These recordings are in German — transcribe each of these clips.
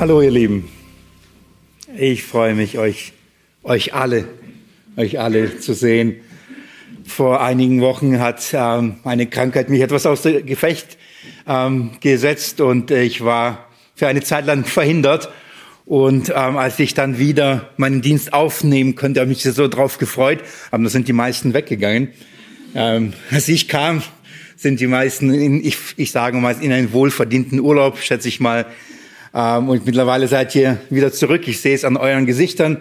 Hallo ihr Lieben. Ich freue mich, euch, euch alle, euch alle zu sehen. Vor einigen Wochen hat ähm, eine Krankheit mich etwas aus dem Gefecht ähm, gesetzt und ich war für eine Zeit lang verhindert. Und ähm, als ich dann wieder meinen Dienst aufnehmen konnte, habe ich mich so drauf gefreut. Aber da sind die meisten weggegangen. Ähm, als ich kam, sind die meisten, in, ich, ich sage mal, in einen wohlverdienten Urlaub, schätze ich mal. Ähm, und mittlerweile seid ihr wieder zurück. Ich sehe es an euren Gesichtern.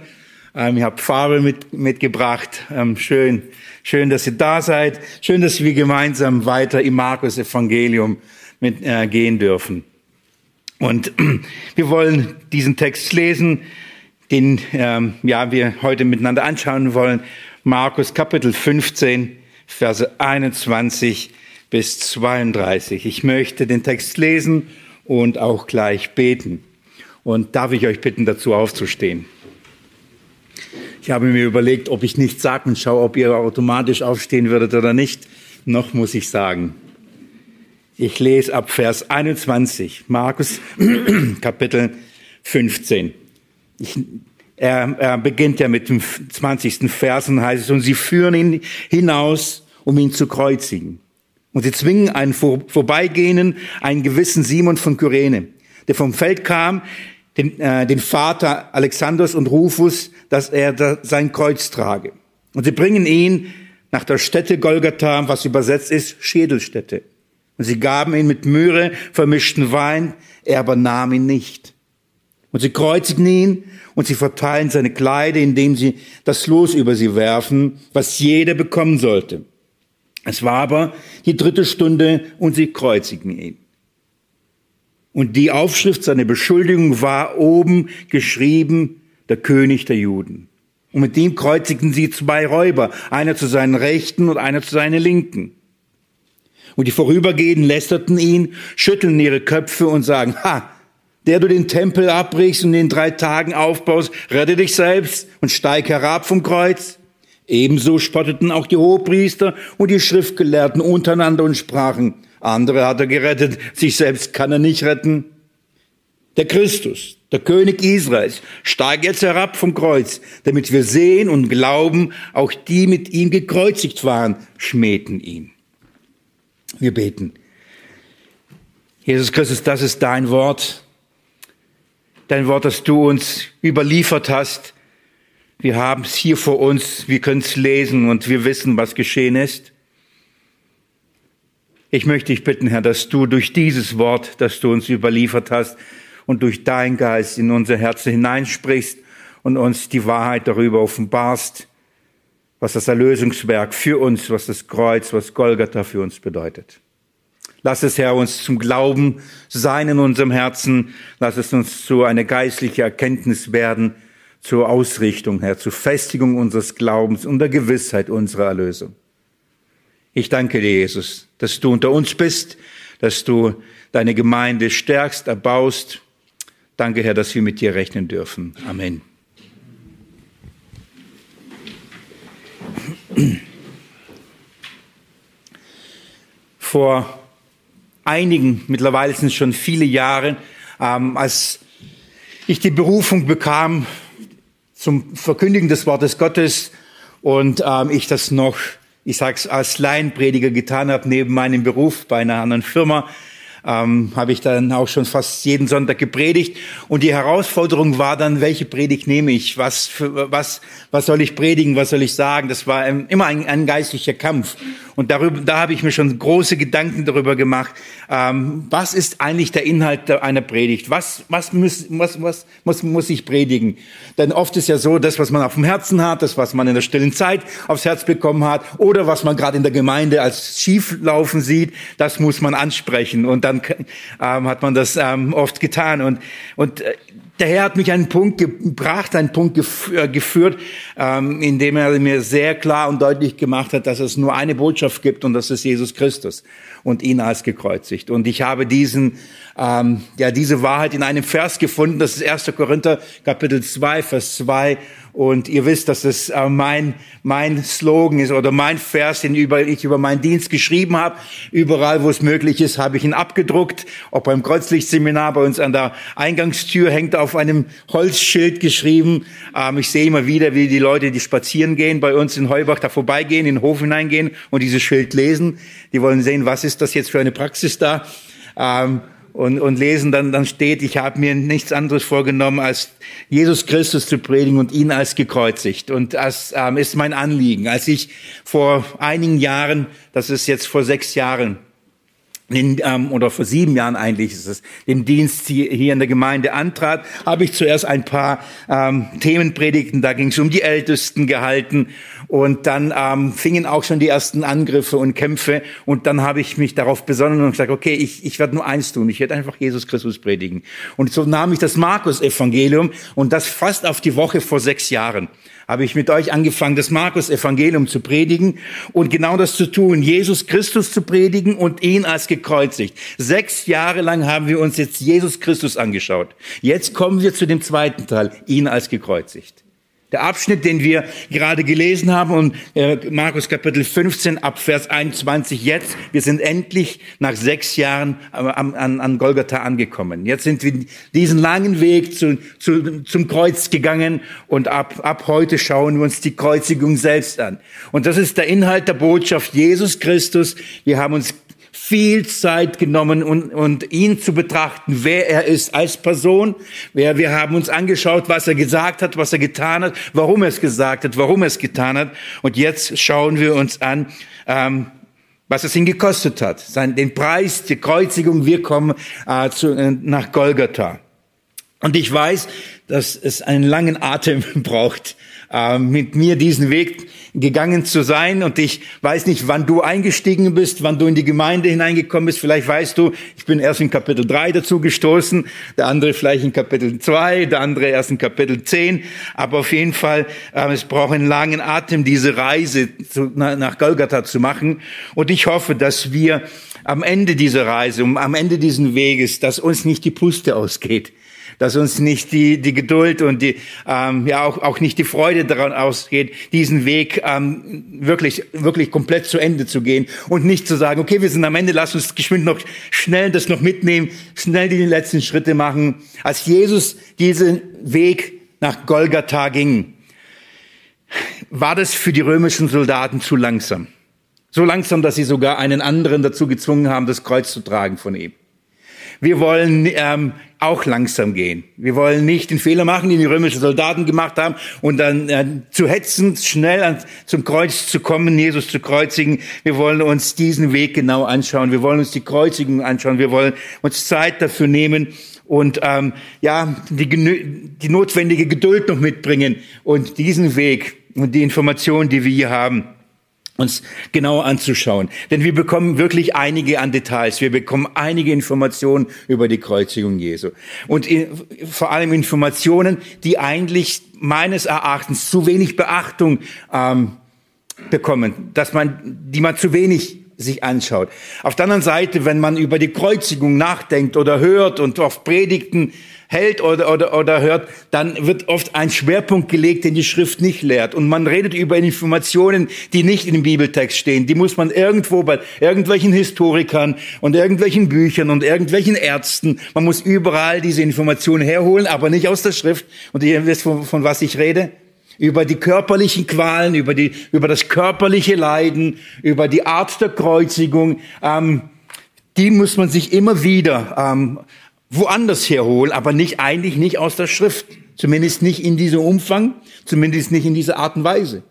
Ähm, ihr habt Farbe mit, mitgebracht. Ähm, schön, schön, dass ihr da seid. Schön, dass wir gemeinsam weiter im Markus-Evangelium mit, äh, gehen dürfen. Und wir wollen diesen Text lesen, den ähm, ja, wir heute miteinander anschauen wollen. Markus Kapitel 15, Verse 21 bis 32. Ich möchte den Text lesen und auch gleich beten. Und darf ich euch bitten, dazu aufzustehen? Ich habe mir überlegt, ob ich nichts sage und schaue, ob ihr automatisch aufstehen würdet oder nicht. Noch muss ich sagen. Ich lese ab Vers 21, Markus Kapitel 15. Ich, er, er beginnt ja mit dem 20. Versen, heißt es, und sie führen ihn hinaus, um ihn zu kreuzigen. Und sie zwingen einen vor, vorbeigehenden, einen gewissen Simon von Kyrene, der vom Feld kam, den, äh, den Vater Alexanders und Rufus, dass er da sein Kreuz trage. Und sie bringen ihn nach der Stätte Golgatha, was übersetzt ist Schädelstätte. Und sie gaben ihn mit Myrrhe vermischten Wein, er aber nahm ihn nicht. Und sie kreuzigen ihn und sie verteilen seine Kleider, indem sie das Los über sie werfen, was jeder bekommen sollte. Es war aber die dritte Stunde und sie kreuzigen ihn. Und die Aufschrift seiner Beschuldigung war oben geschrieben, der König der Juden. Und mit ihm kreuzigten sie zwei Räuber, einer zu seinen Rechten und einer zu seinen Linken. Und die Vorübergehenden lästerten ihn, schütteln ihre Köpfe und sagen, ha, der du den Tempel abbrichst und in drei Tagen aufbaust, rette dich selbst und steig herab vom Kreuz. Ebenso spotteten auch die Hohepriester und die Schriftgelehrten untereinander und sprachen, andere hat er gerettet, sich selbst kann er nicht retten. Der Christus, der König Israels, steigt jetzt herab vom Kreuz, damit wir sehen und glauben, auch die mit ihm gekreuzigt waren, schmähten ihn. Wir beten. Jesus Christus, das ist dein Wort, dein Wort, das du uns überliefert hast, wir haben es hier vor uns, wir können es lesen und wir wissen, was geschehen ist. Ich möchte dich bitten, Herr, dass du durch dieses Wort, das du uns überliefert hast und durch dein Geist in unser Herzen hineinsprichst und uns die Wahrheit darüber offenbarst, was das Erlösungswerk für uns, was das Kreuz, was Golgatha für uns bedeutet. Lass es, Herr, uns zum Glauben sein in unserem Herzen. Lass es uns zu einer geistlichen Erkenntnis werden, zur Ausrichtung, Herr, zur Festigung unseres Glaubens und der Gewissheit unserer Erlösung. Ich danke dir, Jesus, dass du unter uns bist, dass du deine Gemeinde stärkst, erbaust. Danke, Herr, dass wir mit dir rechnen dürfen. Amen. Vor einigen, mittlerweile sind es schon viele Jahre, ähm, als ich die Berufung bekam, zum Verkündigen des Wortes Gottes und ähm, ich das noch, ich sag's als Laienprediger getan habe neben meinem Beruf bei einer anderen Firma, ähm, habe ich dann auch schon fast jeden Sonntag gepredigt. Und die Herausforderung war dann, welche Predigt nehme ich? Was, für, was, was soll ich predigen? Was soll ich sagen? Das war immer ein, ein geistlicher Kampf. Und darüber, da habe ich mir schon große Gedanken darüber gemacht. Ähm, was ist eigentlich der Inhalt einer Predigt? Was, was, muss, was, was muss, muss ich predigen? Denn oft ist ja so, das, was man auf dem Herzen hat, das, was man in der stillen Zeit aufs Herz bekommen hat, oder was man gerade in der Gemeinde als schief laufen sieht, das muss man ansprechen. Und dann ähm, hat man das ähm, oft getan. Und, und äh, der Herr hat mich einen Punkt gebracht, einen Punkt äh, geführt, ähm, in dem er mir sehr klar und deutlich gemacht hat, dass es nur eine Botschaft gibt und das ist Jesus Christus und ihn als gekreuzigt. Und ich habe diesen, ähm, ja, diese Wahrheit in einem Vers gefunden. Das ist 1. Korinther Kapitel 2, Vers 2. Und ihr wisst, dass das äh, mein, mein Slogan ist oder mein Vers, den über, ich über meinen Dienst geschrieben habe. Überall, wo es möglich ist, habe ich ihn abgedruckt. Auch beim Kreuzlichtseminar bei uns an der Eingangstür hängt auf einem Holzschild geschrieben. Ähm, ich sehe immer wieder, wie die Leute, die spazieren gehen, bei uns in Heubach da vorbeigehen, in den Hof hineingehen und dieses Schild lesen. Die wollen sehen, was ist das jetzt für eine Praxis da? Ähm, und, und lesen, dann, dann steht, ich habe mir nichts anderes vorgenommen, als Jesus Christus zu predigen und ihn als gekreuzigt. Und das ähm, ist mein Anliegen. Als ich vor einigen Jahren, das ist jetzt vor sechs Jahren, den, ähm, oder vor sieben Jahren eigentlich ist es, den Dienst hier, hier in der Gemeinde antrat, habe ich zuerst ein paar ähm, Themenpredigten, da ging es um die Ältesten gehalten und dann ähm, fingen auch schon die ersten Angriffe und Kämpfe und dann habe ich mich darauf besonnen und gesagt, okay, ich, ich werde nur eins tun, ich werde einfach Jesus Christus predigen. Und so nahm ich das Markus-Evangelium und das fast auf die Woche vor sechs Jahren habe ich mit euch angefangen, das Markus-Evangelium zu predigen und genau das zu tun, Jesus Christus zu predigen und ihn als gekreuzigt. Sechs Jahre lang haben wir uns jetzt Jesus Christus angeschaut. Jetzt kommen wir zu dem zweiten Teil, ihn als gekreuzigt. Der Abschnitt, den wir gerade gelesen haben, und äh, Markus Kapitel 15 ab Vers 21 jetzt, wir sind endlich nach sechs Jahren an, an, an Golgatha angekommen. Jetzt sind wir diesen langen Weg zu, zu, zum Kreuz gegangen und ab, ab heute schauen wir uns die Kreuzigung selbst an. Und das ist der Inhalt der Botschaft Jesus Christus. Wir haben uns viel Zeit genommen und, und ihn zu betrachten, wer er ist als Person. Wir, wir haben uns angeschaut, was er gesagt hat, was er getan hat, warum er es gesagt hat, warum er es getan hat. Und jetzt schauen wir uns an, ähm, was es ihn gekostet hat. Sein, den Preis der Kreuzigung. Wir kommen äh, zu, äh, nach Golgatha. Und ich weiß, dass es einen langen Atem braucht, äh, mit mir diesen Weg gegangen zu sein. Und ich weiß nicht, wann du eingestiegen bist, wann du in die Gemeinde hineingekommen bist. Vielleicht weißt du, ich bin erst in Kapitel 3 dazu gestoßen, der andere vielleicht in Kapitel 2, der andere erst in Kapitel 10. Aber auf jeden Fall, äh, es braucht einen langen Atem, diese Reise nach Golgatha zu machen. Und ich hoffe, dass wir am Ende dieser Reise, am Ende dieses Weges, dass uns nicht die Puste ausgeht dass uns nicht die, die Geduld und die, ähm, ja auch, auch nicht die Freude daran ausgeht, diesen Weg ähm, wirklich, wirklich komplett zu Ende zu gehen und nicht zu sagen, okay, wir sind am Ende, lass uns geschwind noch schnell das noch mitnehmen, schnell die letzten Schritte machen. Als Jesus diesen Weg nach Golgatha ging, war das für die römischen Soldaten zu langsam. So langsam, dass sie sogar einen anderen dazu gezwungen haben, das Kreuz zu tragen von ihm. Wir wollen ähm, auch langsam gehen. Wir wollen nicht den Fehler machen, den die römischen Soldaten gemacht haben, und dann äh, zu hetzen, schnell an, zum Kreuz zu kommen, Jesus zu kreuzigen. Wir wollen uns diesen Weg genau anschauen. Wir wollen uns die Kreuzigung anschauen. Wir wollen uns Zeit dafür nehmen und ähm, ja die, die notwendige Geduld noch mitbringen und diesen Weg und die Informationen, die wir hier haben uns genauer anzuschauen. Denn wir bekommen wirklich einige an Details. Wir bekommen einige Informationen über die Kreuzigung Jesu. Und vor allem Informationen, die eigentlich meines Erachtens zu wenig Beachtung ähm, bekommen, dass man, die man zu wenig sich anschaut. Auf der anderen Seite, wenn man über die Kreuzigung nachdenkt oder hört und auf Predigten hält oder, oder, oder hört, dann wird oft ein Schwerpunkt gelegt, den die Schrift nicht lehrt. Und man redet über Informationen, die nicht in dem Bibeltext stehen. Die muss man irgendwo bei irgendwelchen Historikern und irgendwelchen Büchern und irgendwelchen Ärzten, man muss überall diese Informationen herholen, aber nicht aus der Schrift. Und ihr wisst, von, von was ich rede über die körperlichen Qualen, über, die, über das körperliche Leiden, über die Art der Kreuzigung. Ähm, die muss man sich immer wieder ähm, woanders herholen, aber nicht eigentlich nicht aus der Schrift. Zumindest nicht in diesem Umfang, zumindest nicht in dieser Art und Weise.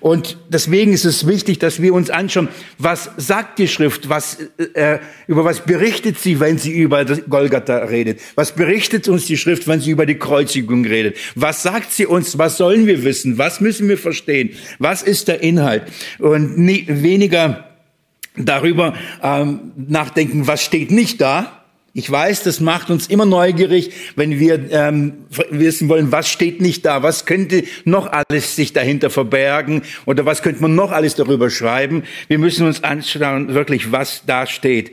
Und deswegen ist es wichtig, dass wir uns anschauen, was sagt die Schrift, was, äh, über was berichtet sie, wenn sie über Golgatha redet? Was berichtet uns die Schrift, wenn sie über die Kreuzigung redet? Was sagt sie uns? Was sollen wir wissen? Was müssen wir verstehen? Was ist der Inhalt? Und nie, weniger darüber ähm, nachdenken, was steht nicht da, Ich weiß, das macht uns immer neugierig, wenn wir ähm, wissen wollen, was steht nicht da, was könnte noch alles sich dahinter verbergen oder was könnte man noch alles darüber schreiben. Wir müssen uns anschauen, wirklich, was da steht.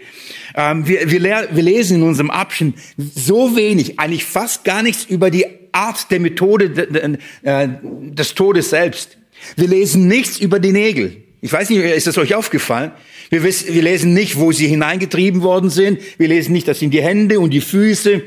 Ähm, wir, wir, wir lesen in unserem Abschnitt so wenig, eigentlich fast gar nichts über die Art der Methode äh, des Todes selbst. Wir lesen nichts über die Nägel. Ich weiß nicht, ist das euch aufgefallen? Wir, wissen, wir lesen nicht, wo sie hineingetrieben worden sind. Wir lesen nicht, das sind die Hände und die Füße.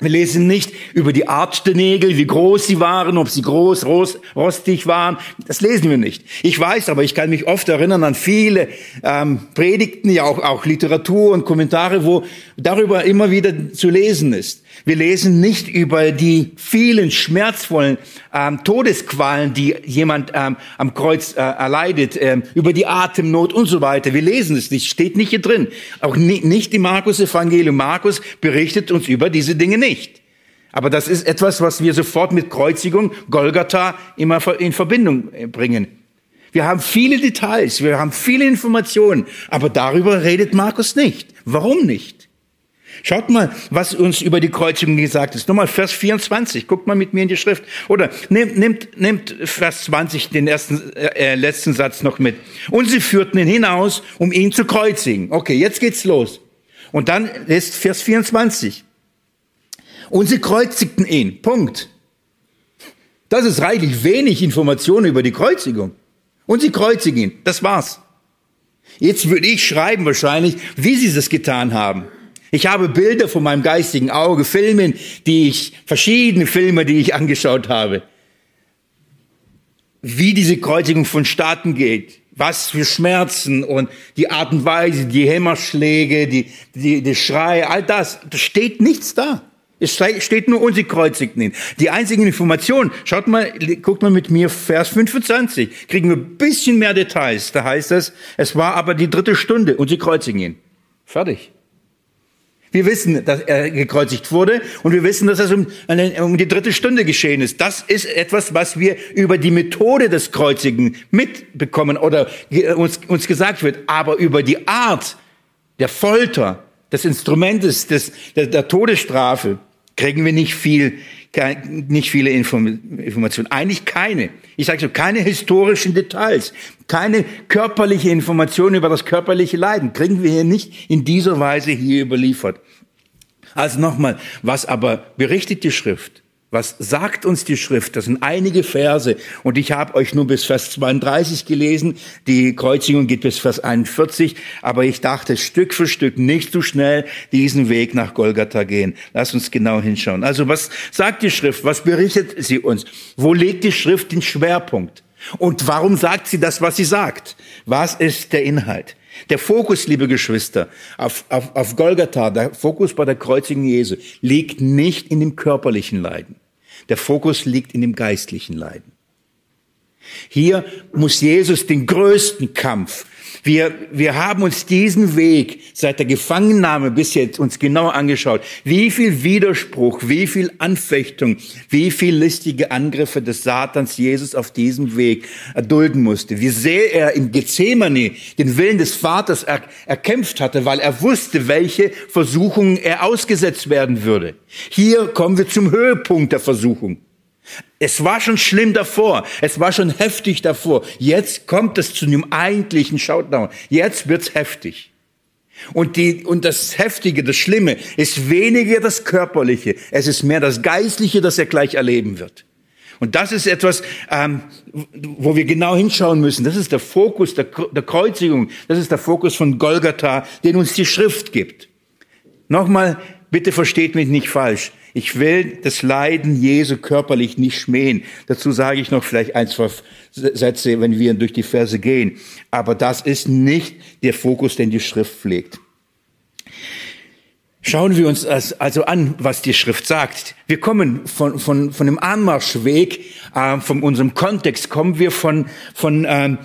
Wir lesen nicht über die Art der Nägel, wie groß sie waren, ob sie groß, rostig waren. Das lesen wir nicht. Ich weiß, aber ich kann mich oft erinnern an viele ähm, Predigten, ja auch, auch Literatur und Kommentare, wo darüber immer wieder zu lesen ist. Wir lesen nicht über die vielen schmerzvollen ähm, Todesqualen, die jemand ähm, am Kreuz äh, erleidet, ähm, über die Atemnot und so weiter. Wir lesen es nicht, steht nicht hier drin. Auch nie, nicht im Markus-Evangelium. Markus berichtet uns über diese Dinge nicht. Aber das ist etwas, was wir sofort mit Kreuzigung, Golgatha immer in Verbindung äh, bringen. Wir haben viele Details, wir haben viele Informationen, aber darüber redet Markus nicht. Warum nicht? Schaut mal, was uns über die Kreuzigung gesagt ist. Nochmal Vers 24. Guckt mal mit mir in die Schrift. Oder nehmt, nehmt, nehmt Vers 20, den ersten, äh, letzten Satz noch mit. Und sie führten ihn hinaus, um ihn zu kreuzigen. Okay, jetzt geht's los. Und dann ist Vers 24. Und sie kreuzigten ihn. Punkt. Das ist reichlich wenig Informationen über die Kreuzigung. Und sie kreuzigen ihn. Das war's. Jetzt würde ich schreiben wahrscheinlich, wie sie das getan haben. Ich habe Bilder von meinem geistigen Auge, Filmen, die ich, verschiedene Filme, die ich angeschaut habe. Wie diese Kreuzigung vonstatten geht, was für Schmerzen und die Art und Weise, die Hämmerschläge, die, die, die Schrei, all das, da steht nichts da. Es steht nur, und sie kreuzigten ihn. Die einzigen Informationen, schaut mal, guckt mal mit mir Vers 25, kriegen wir ein bisschen mehr Details. Da heißt es, es war aber die dritte Stunde und sie kreuzigen ihn. Fertig. Wir wissen, dass er gekreuzigt wurde und wir wissen, dass das um, um die dritte Stunde geschehen ist. Das ist etwas, was wir über die Methode des Kreuzigen mitbekommen oder uns, uns gesagt wird. Aber über die Art der Folter, des Instrumentes des, der, der Todesstrafe kriegen wir nicht viel, nicht viele Informationen. Eigentlich keine. Ich sage so, keine historischen Details, keine körperliche Information über das körperliche Leiden kriegen wir hier nicht in dieser Weise hier überliefert. Also nochmal, was aber berichtet die Schrift? Was sagt uns die Schrift? Das sind einige Verse und ich habe euch nur bis Vers 32 gelesen. Die Kreuzigung geht bis Vers 41, aber ich dachte Stück für Stück nicht zu so schnell diesen Weg nach Golgatha gehen. Lass uns genau hinschauen. Also was sagt die Schrift? Was berichtet sie uns? Wo legt die Schrift den Schwerpunkt? Und warum sagt sie das, was sie sagt? Was ist der Inhalt? Der Fokus, liebe Geschwister, auf, auf, auf Golgatha, der Fokus bei der Kreuzigung Jesu, liegt nicht in dem körperlichen Leiden. Der Fokus liegt in dem geistlichen Leiden. Hier muss Jesus den größten Kampf wir, wir haben uns diesen Weg seit der Gefangennahme bis jetzt uns genau angeschaut. Wie viel Widerspruch, wie viel Anfechtung, wie viel listige Angriffe des Satans Jesus auf diesem Weg erdulden musste. Wie sehr er in Gethsemane den Willen des Vaters er, erkämpft hatte, weil er wusste, welche Versuchungen er ausgesetzt werden würde. Hier kommen wir zum Höhepunkt der Versuchung. Es war schon schlimm davor. Es war schon heftig davor. Jetzt kommt es zu einem eigentlichen Showdown. Jetzt wird's heftig. Und, die, und das Heftige, das Schlimme ist weniger das Körperliche. Es ist mehr das Geistliche, das er gleich erleben wird. Und das ist etwas, ähm, wo wir genau hinschauen müssen. Das ist der Fokus der, der Kreuzigung. Das ist der Fokus von Golgatha, den uns die Schrift gibt. Nochmal, bitte versteht mich nicht falsch. Ich will das Leiden Jesu körperlich nicht schmähen. Dazu sage ich noch vielleicht ein, zwei Sätze, wenn wir durch die Verse gehen. Aber das ist nicht der Fokus, den die Schrift pflegt. Schauen wir uns also an, was die Schrift sagt. Wir kommen von, von, von dem Anmarschweg, äh, von unserem Kontext, kommen wir von, von ähm,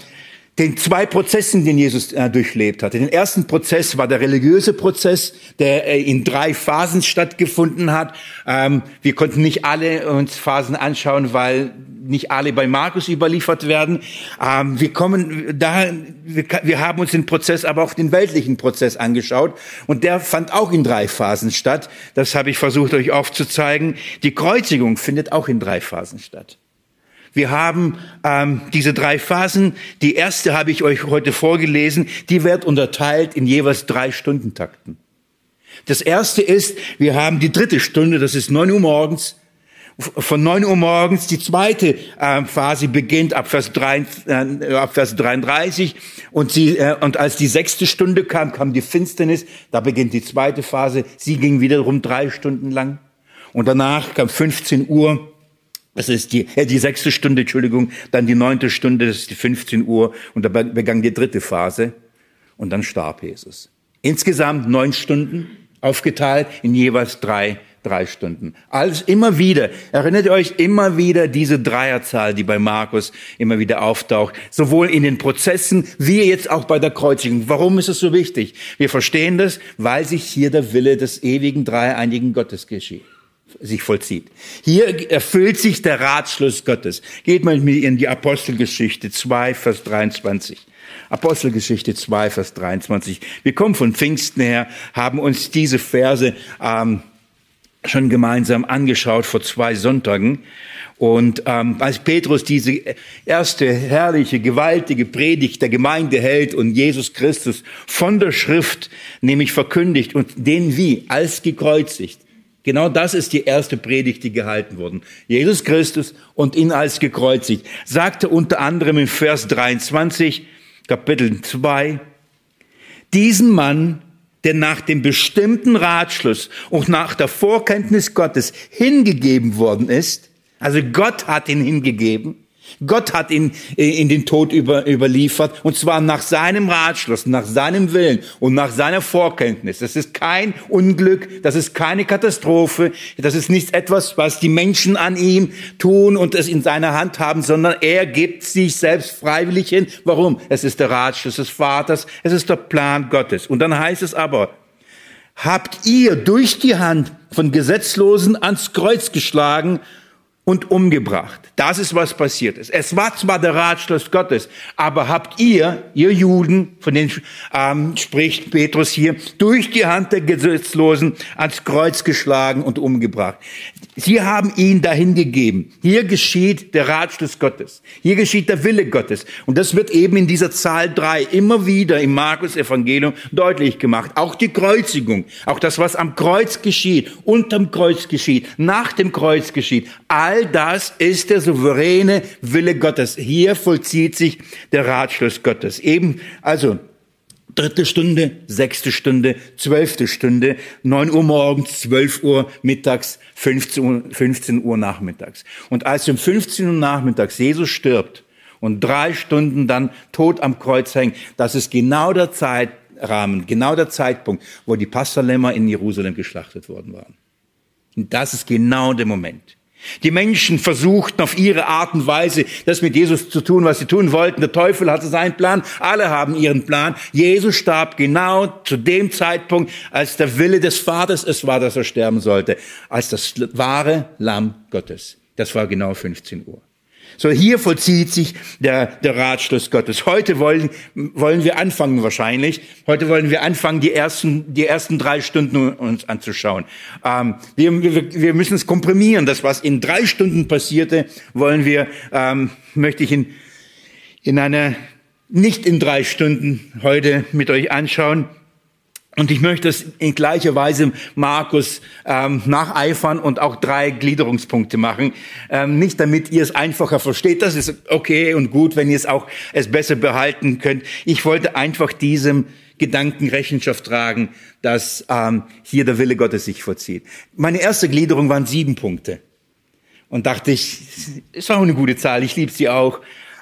den zwei Prozessen, den Jesus äh, durchlebt hatte. Den ersten Prozess war der religiöse Prozess, der äh, in drei Phasen stattgefunden hat. Ähm, wir konnten nicht alle uns Phasen anschauen, weil nicht alle bei Markus überliefert werden. Ähm, wir kommen da, wir, wir haben uns den Prozess, aber auch den weltlichen Prozess angeschaut und der fand auch in drei Phasen statt. Das habe ich versucht euch aufzuzeigen. Die Kreuzigung findet auch in drei Phasen statt. Wir haben ähm, diese drei Phasen. Die erste habe ich euch heute vorgelesen. Die wird unterteilt in jeweils drei Stundentakten. Das erste ist, wir haben die dritte Stunde, das ist neun Uhr morgens. Von neun Uhr morgens die zweite äh, Phase beginnt ab Vers, 3, äh, ab Vers 33 und, sie, äh, und als die sechste Stunde kam, kam die Finsternis, da beginnt die zweite Phase. Sie ging wiederum drei Stunden lang und danach kam 15 Uhr das ist die, äh, die sechste Stunde, Entschuldigung, dann die neunte Stunde, das ist die 15 Uhr und da begann die dritte Phase und dann starb Jesus. Insgesamt neun Stunden, aufgeteilt in jeweils drei, drei Stunden. Alles immer wieder, erinnert euch immer wieder diese Dreierzahl, die bei Markus immer wieder auftaucht, sowohl in den Prozessen wie jetzt auch bei der Kreuzigung. Warum ist es so wichtig? Wir verstehen das, weil sich hier der Wille des ewigen dreieinigen Gottes geschieht sich vollzieht. Hier erfüllt sich der Ratschluss Gottes. Geht mal mit mir in die Apostelgeschichte 2, Vers 23. Apostelgeschichte 2, Vers 23. Wir kommen von Pfingsten her, haben uns diese Verse ähm, schon gemeinsam angeschaut vor zwei Sonntagen. Und ähm, als Petrus diese erste herrliche, gewaltige Predigt der Gemeinde hält und Jesus Christus von der Schrift nämlich verkündigt und den wie als gekreuzigt, Genau das ist die erste Predigt, die gehalten wurde. Jesus Christus und ihn als gekreuzigt. Sagte unter anderem in Vers 23, Kapitel 2, diesen Mann, der nach dem bestimmten Ratschluss und nach der Vorkenntnis Gottes hingegeben worden ist, also Gott hat ihn hingegeben, Gott hat ihn äh, in den Tod über, überliefert und zwar nach seinem Ratschluss, nach seinem Willen und nach seiner Vorkenntnis. Das ist kein Unglück, das ist keine Katastrophe, das ist nicht etwas, was die Menschen an ihm tun und es in seiner Hand haben, sondern er gibt sich selbst freiwillig hin. Warum? Es ist der Ratschluss des Vaters, es ist der Plan Gottes. Und dann heißt es aber, habt ihr durch die Hand von Gesetzlosen ans Kreuz geschlagen und umgebracht. Das ist, was passiert ist. Es war zwar der Ratschluss Gottes, aber habt ihr, ihr Juden, von denen ähm, spricht Petrus hier, durch die Hand der Gesetzlosen ans Kreuz geschlagen und umgebracht. Sie haben ihn dahin gegeben. Hier geschieht der Ratschluss Gottes. Hier geschieht der Wille Gottes. Und das wird eben in dieser Zahl drei immer wieder im Markus Evangelium deutlich gemacht. Auch die Kreuzigung, auch das, was am Kreuz geschieht, unterm Kreuz geschieht, nach dem Kreuz geschieht. All das ist der souveräne Wille Gottes. Hier vollzieht sich der Ratschluss Gottes. Eben, also, dritte Stunde, sechste Stunde, zwölfte Stunde, neun Uhr morgens, zwölf Uhr mittags, 15 Uhr, 15 Uhr nachmittags. Und als um 15 Uhr nachmittags Jesus stirbt und drei Stunden dann tot am Kreuz hängt, das ist genau der Zeitrahmen, genau der Zeitpunkt, wo die Passalämmer in Jerusalem geschlachtet worden waren. Und das ist genau der Moment. Die Menschen versuchten auf ihre Art und Weise, das mit Jesus zu tun, was sie tun wollten. Der Teufel hatte seinen Plan, alle haben ihren Plan. Jesus starb genau zu dem Zeitpunkt, als der Wille des Vaters es war, dass er sterben sollte, als das wahre Lamm Gottes. Das war genau 15 Uhr. So hier vollzieht sich der, der Ratschluss Gottes. Heute wollen, wollen wir anfangen wahrscheinlich. Heute wollen wir anfangen, die ersten, die ersten drei Stunden uns anzuschauen. Ähm, wir, wir, wir müssen es komprimieren. Das, was in drei Stunden passierte, wollen wir, ähm, möchte ich in, in einer, nicht in drei Stunden heute mit euch anschauen. Und ich möchte es in gleicher Weise Markus ähm, nacheifern und auch drei Gliederungspunkte machen. Ähm, nicht damit ihr es einfacher versteht, das ist okay und gut, wenn ihr es auch es besser behalten könnt. Ich wollte einfach diesem Gedanken Rechenschaft tragen, dass ähm, hier der Wille Gottes sich vollzieht. Meine erste Gliederung waren sieben Punkte. Und dachte ich, ist auch eine gute Zahl, ich liebe sie auch.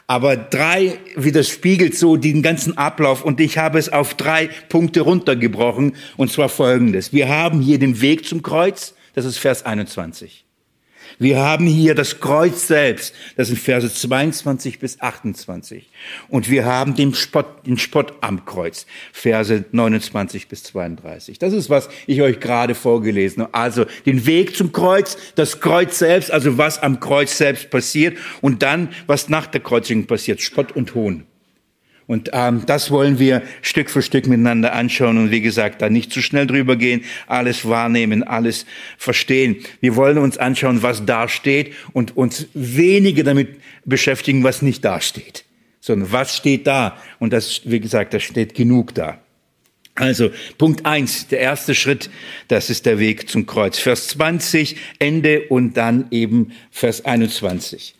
Aber drei widerspiegelt so den ganzen Ablauf und ich habe es auf drei Punkte runtergebrochen und zwar folgendes. Wir haben hier den Weg zum Kreuz, das ist Vers 21. Wir haben hier das Kreuz selbst, das sind Verse 22 bis 28. Und wir haben den Spott, den Spott am Kreuz, Verse 29 bis 32. Das ist, was ich euch gerade vorgelesen habe. Also den Weg zum Kreuz, das Kreuz selbst, also was am Kreuz selbst passiert und dann, was nach der Kreuzigung passiert, Spott und Hohn. Und ähm, das wollen wir Stück für Stück miteinander anschauen und wie gesagt, da nicht zu schnell drüber gehen, alles wahrnehmen, alles verstehen. Wir wollen uns anschauen, was da steht und uns weniger damit beschäftigen, was nicht da steht, sondern was steht da. Und das, wie gesagt, da steht genug da. Also Punkt eins, der erste Schritt, das ist der Weg zum Kreuz. Vers 20, Ende und dann eben Vers 21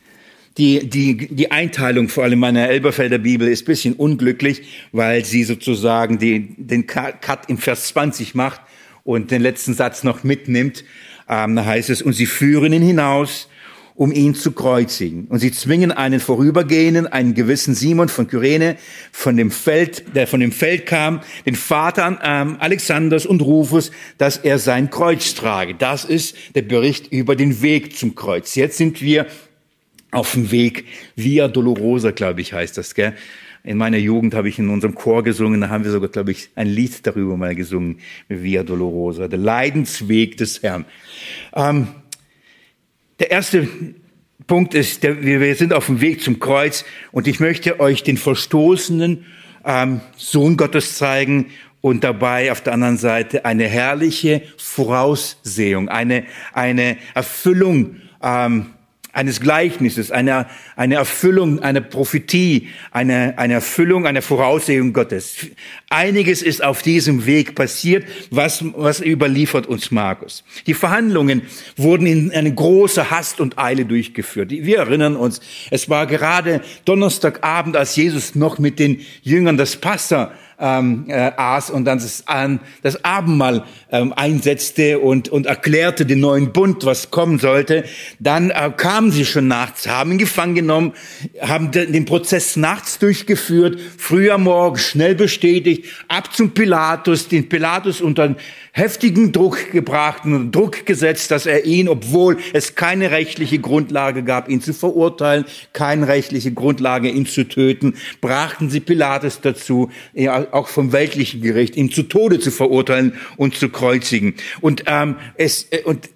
die, die, die Einteilung vor allem meiner Elberfelder Bibel ist bisschen unglücklich, weil sie sozusagen die, den Cut im Vers 20 macht und den letzten Satz noch mitnimmt. Ähm, da heißt es, und sie führen ihn hinaus, um ihn zu kreuzigen. Und sie zwingen einen Vorübergehenden, einen gewissen Simon von Kyrene, von dem Feld, der von dem Feld kam, den Vater ähm, Alexanders und Rufus, dass er sein Kreuz trage. Das ist der Bericht über den Weg zum Kreuz. Jetzt sind wir auf dem Weg Via Dolorosa, glaube ich, heißt das, gell? In meiner Jugend habe ich in unserem Chor gesungen, da haben wir sogar, glaube ich, ein Lied darüber mal gesungen, Via Dolorosa, der Leidensweg des Herrn. Ähm, der erste Punkt ist, der, wir sind auf dem Weg zum Kreuz und ich möchte euch den verstoßenen ähm, Sohn Gottes zeigen und dabei auf der anderen Seite eine herrliche Voraussehung, eine, eine Erfüllung ähm, eines Gleichnisses, eine, eine Erfüllung, eine Prophetie, eine, eine Erfüllung, eine Voraussehung Gottes. Einiges ist auf diesem Weg passiert, was, was überliefert uns Markus. Die Verhandlungen wurden in eine große Hast und Eile durchgeführt. Wir erinnern uns, es war gerade Donnerstagabend, als Jesus noch mit den Jüngern das Passa ähm, äh, aß und dann das, ähm, das Abendmahl ähm, einsetzte und, und erklärte den neuen Bund, was kommen sollte, dann äh, kamen sie schon nachts, haben ihn gefangen genommen, haben de, den Prozess nachts durchgeführt, früher morgen schnell bestätigt, ab zum Pilatus, den Pilatus unter heftigen Druck gebracht und Druck gesetzt, dass er ihn, obwohl es keine rechtliche Grundlage gab, ihn zu verurteilen, keine rechtliche Grundlage, ihn zu töten, brachten sie Pilatus dazu, auch vom weltlichen Gericht, ihn zu Tode zu verurteilen und zu kreuzigen. Und, ähm, es, äh, und,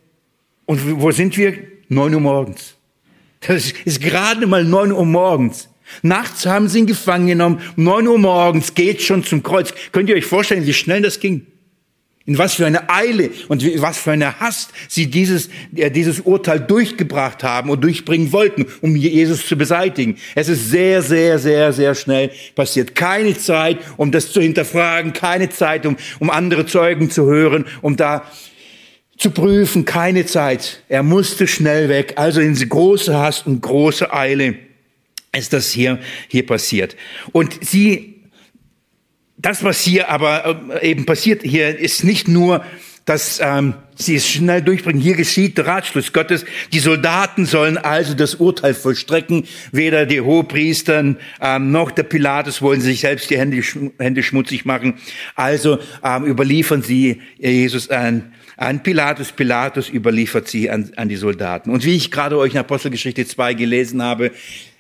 und wo sind wir? Neun Uhr morgens. Das ist gerade mal neun Uhr morgens. Nachts haben sie ihn gefangen genommen. Neun Uhr morgens geht schon zum Kreuz. Könnt ihr euch vorstellen, wie schnell das ging? In was für eine Eile und was für eine Hast sie dieses, äh, dieses Urteil durchgebracht haben und durchbringen wollten, um Jesus zu beseitigen. Es ist sehr, sehr, sehr, sehr schnell passiert. Keine Zeit, um das zu hinterfragen, keine Zeit, um, um andere Zeugen zu hören, um da zu prüfen, keine Zeit. Er musste schnell weg. Also in große Hast und große Eile ist das hier, hier passiert. Und sie das, was hier aber äh, eben passiert hier, ist nicht nur, dass ähm, sie es schnell durchbringen. Hier geschieht der Ratschluss Gottes. Die Soldaten sollen also das Urteil vollstrecken. Weder die Hohepriester ähm, noch der Pilatus wollen sich selbst die Hände, Hände schmutzig machen. Also ähm, überliefern sie Jesus an, an Pilatus. Pilatus überliefert sie an, an die Soldaten. Und wie ich gerade euch in Apostelgeschichte 2 gelesen habe,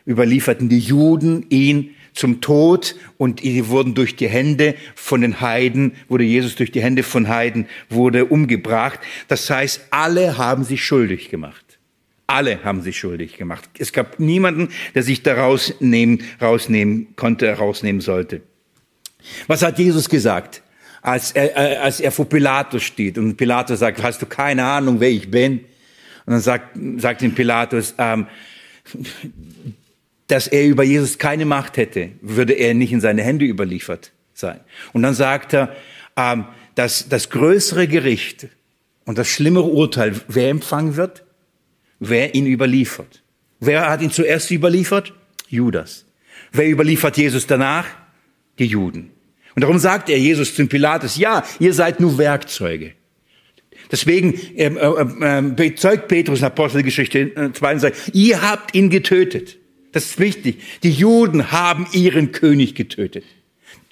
überlieferten die Juden ihn zum Tod und die wurden durch die Hände von den Heiden, wurde Jesus durch die Hände von Heiden, wurde umgebracht. Das heißt, alle haben sich schuldig gemacht. Alle haben sich schuldig gemacht. Es gab niemanden, der sich da rausnehmen, rausnehmen konnte, rausnehmen sollte. Was hat Jesus gesagt, als er, äh, als er vor Pilatus steht und Pilatus sagt, hast du keine Ahnung, wer ich bin? Und dann sagt, sagt ihm Pilatus, ähm, dass er über Jesus keine Macht hätte, würde er nicht in seine Hände überliefert sein. Und dann sagt er, ähm, dass das größere Gericht und das schlimmere Urteil, wer empfangen wird? Wer ihn überliefert. Wer hat ihn zuerst überliefert? Judas. Wer überliefert Jesus danach? Die Juden. Und darum sagt er Jesus zum Pilatus, ja, ihr seid nur Werkzeuge. Deswegen ähm, äh, äh, bezeugt Petrus in Apostelgeschichte 2 äh, und sagt, ihr habt ihn getötet. Das ist wichtig. Die Juden haben ihren König getötet.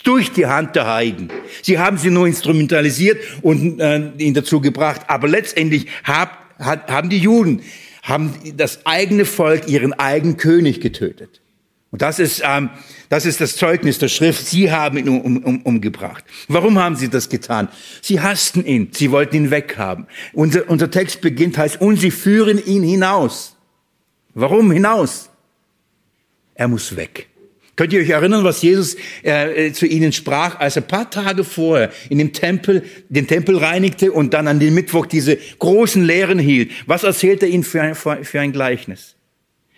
Durch die Hand der Heiden. Sie haben sie nur instrumentalisiert und äh, ihn dazu gebracht. Aber letztendlich hab, hat, haben die Juden haben das eigene Volk, ihren eigenen König getötet. Und das ist, ähm, das ist das Zeugnis der Schrift. Sie haben ihn um, um, umgebracht. Warum haben sie das getan? Sie hassten ihn. Sie wollten ihn weghaben. Unser, unser Text beginnt heißt, und sie führen ihn hinaus. Warum hinaus? Er muss weg. Könnt ihr euch erinnern, was Jesus äh, äh, zu ihnen sprach, als er paar Tage vorher in dem Tempel, den Tempel reinigte und dann an den Mittwoch diese großen Lehren hielt? Was erzählte er ihnen für ein, für ein Gleichnis?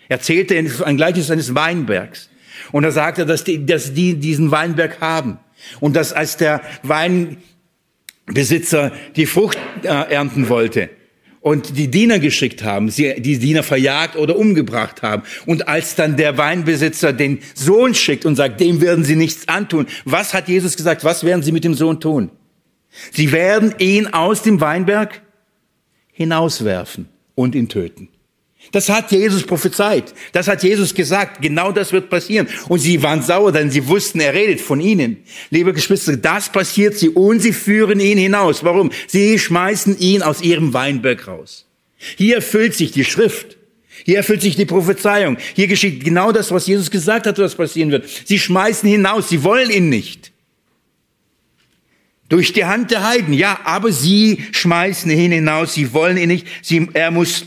Er erzählte ein Gleichnis eines Weinbergs. Und er sagte, dass die, dass die diesen Weinberg haben. Und dass als der Weinbesitzer die Frucht äh, ernten wollte, und die Diener geschickt haben, sie die Diener verjagt oder umgebracht haben. Und als dann der Weinbesitzer den Sohn schickt und sagt, dem werden sie nichts antun, was hat Jesus gesagt? Was werden sie mit dem Sohn tun? Sie werden ihn aus dem Weinberg hinauswerfen und ihn töten. Das hat Jesus prophezeit. Das hat Jesus gesagt. Genau das wird passieren. Und sie waren sauer, denn sie wussten, er redet von ihnen. Liebe Geschwister, das passiert sie und sie führen ihn hinaus. Warum? Sie schmeißen ihn aus ihrem Weinberg raus. Hier erfüllt sich die Schrift. Hier erfüllt sich die Prophezeiung. Hier geschieht genau das, was Jesus gesagt hat, was passieren wird. Sie schmeißen hinaus. Sie wollen ihn nicht. Durch die Hand der Heiden, ja, aber sie schmeißen ihn hinaus. Sie wollen ihn nicht. Sie, er muss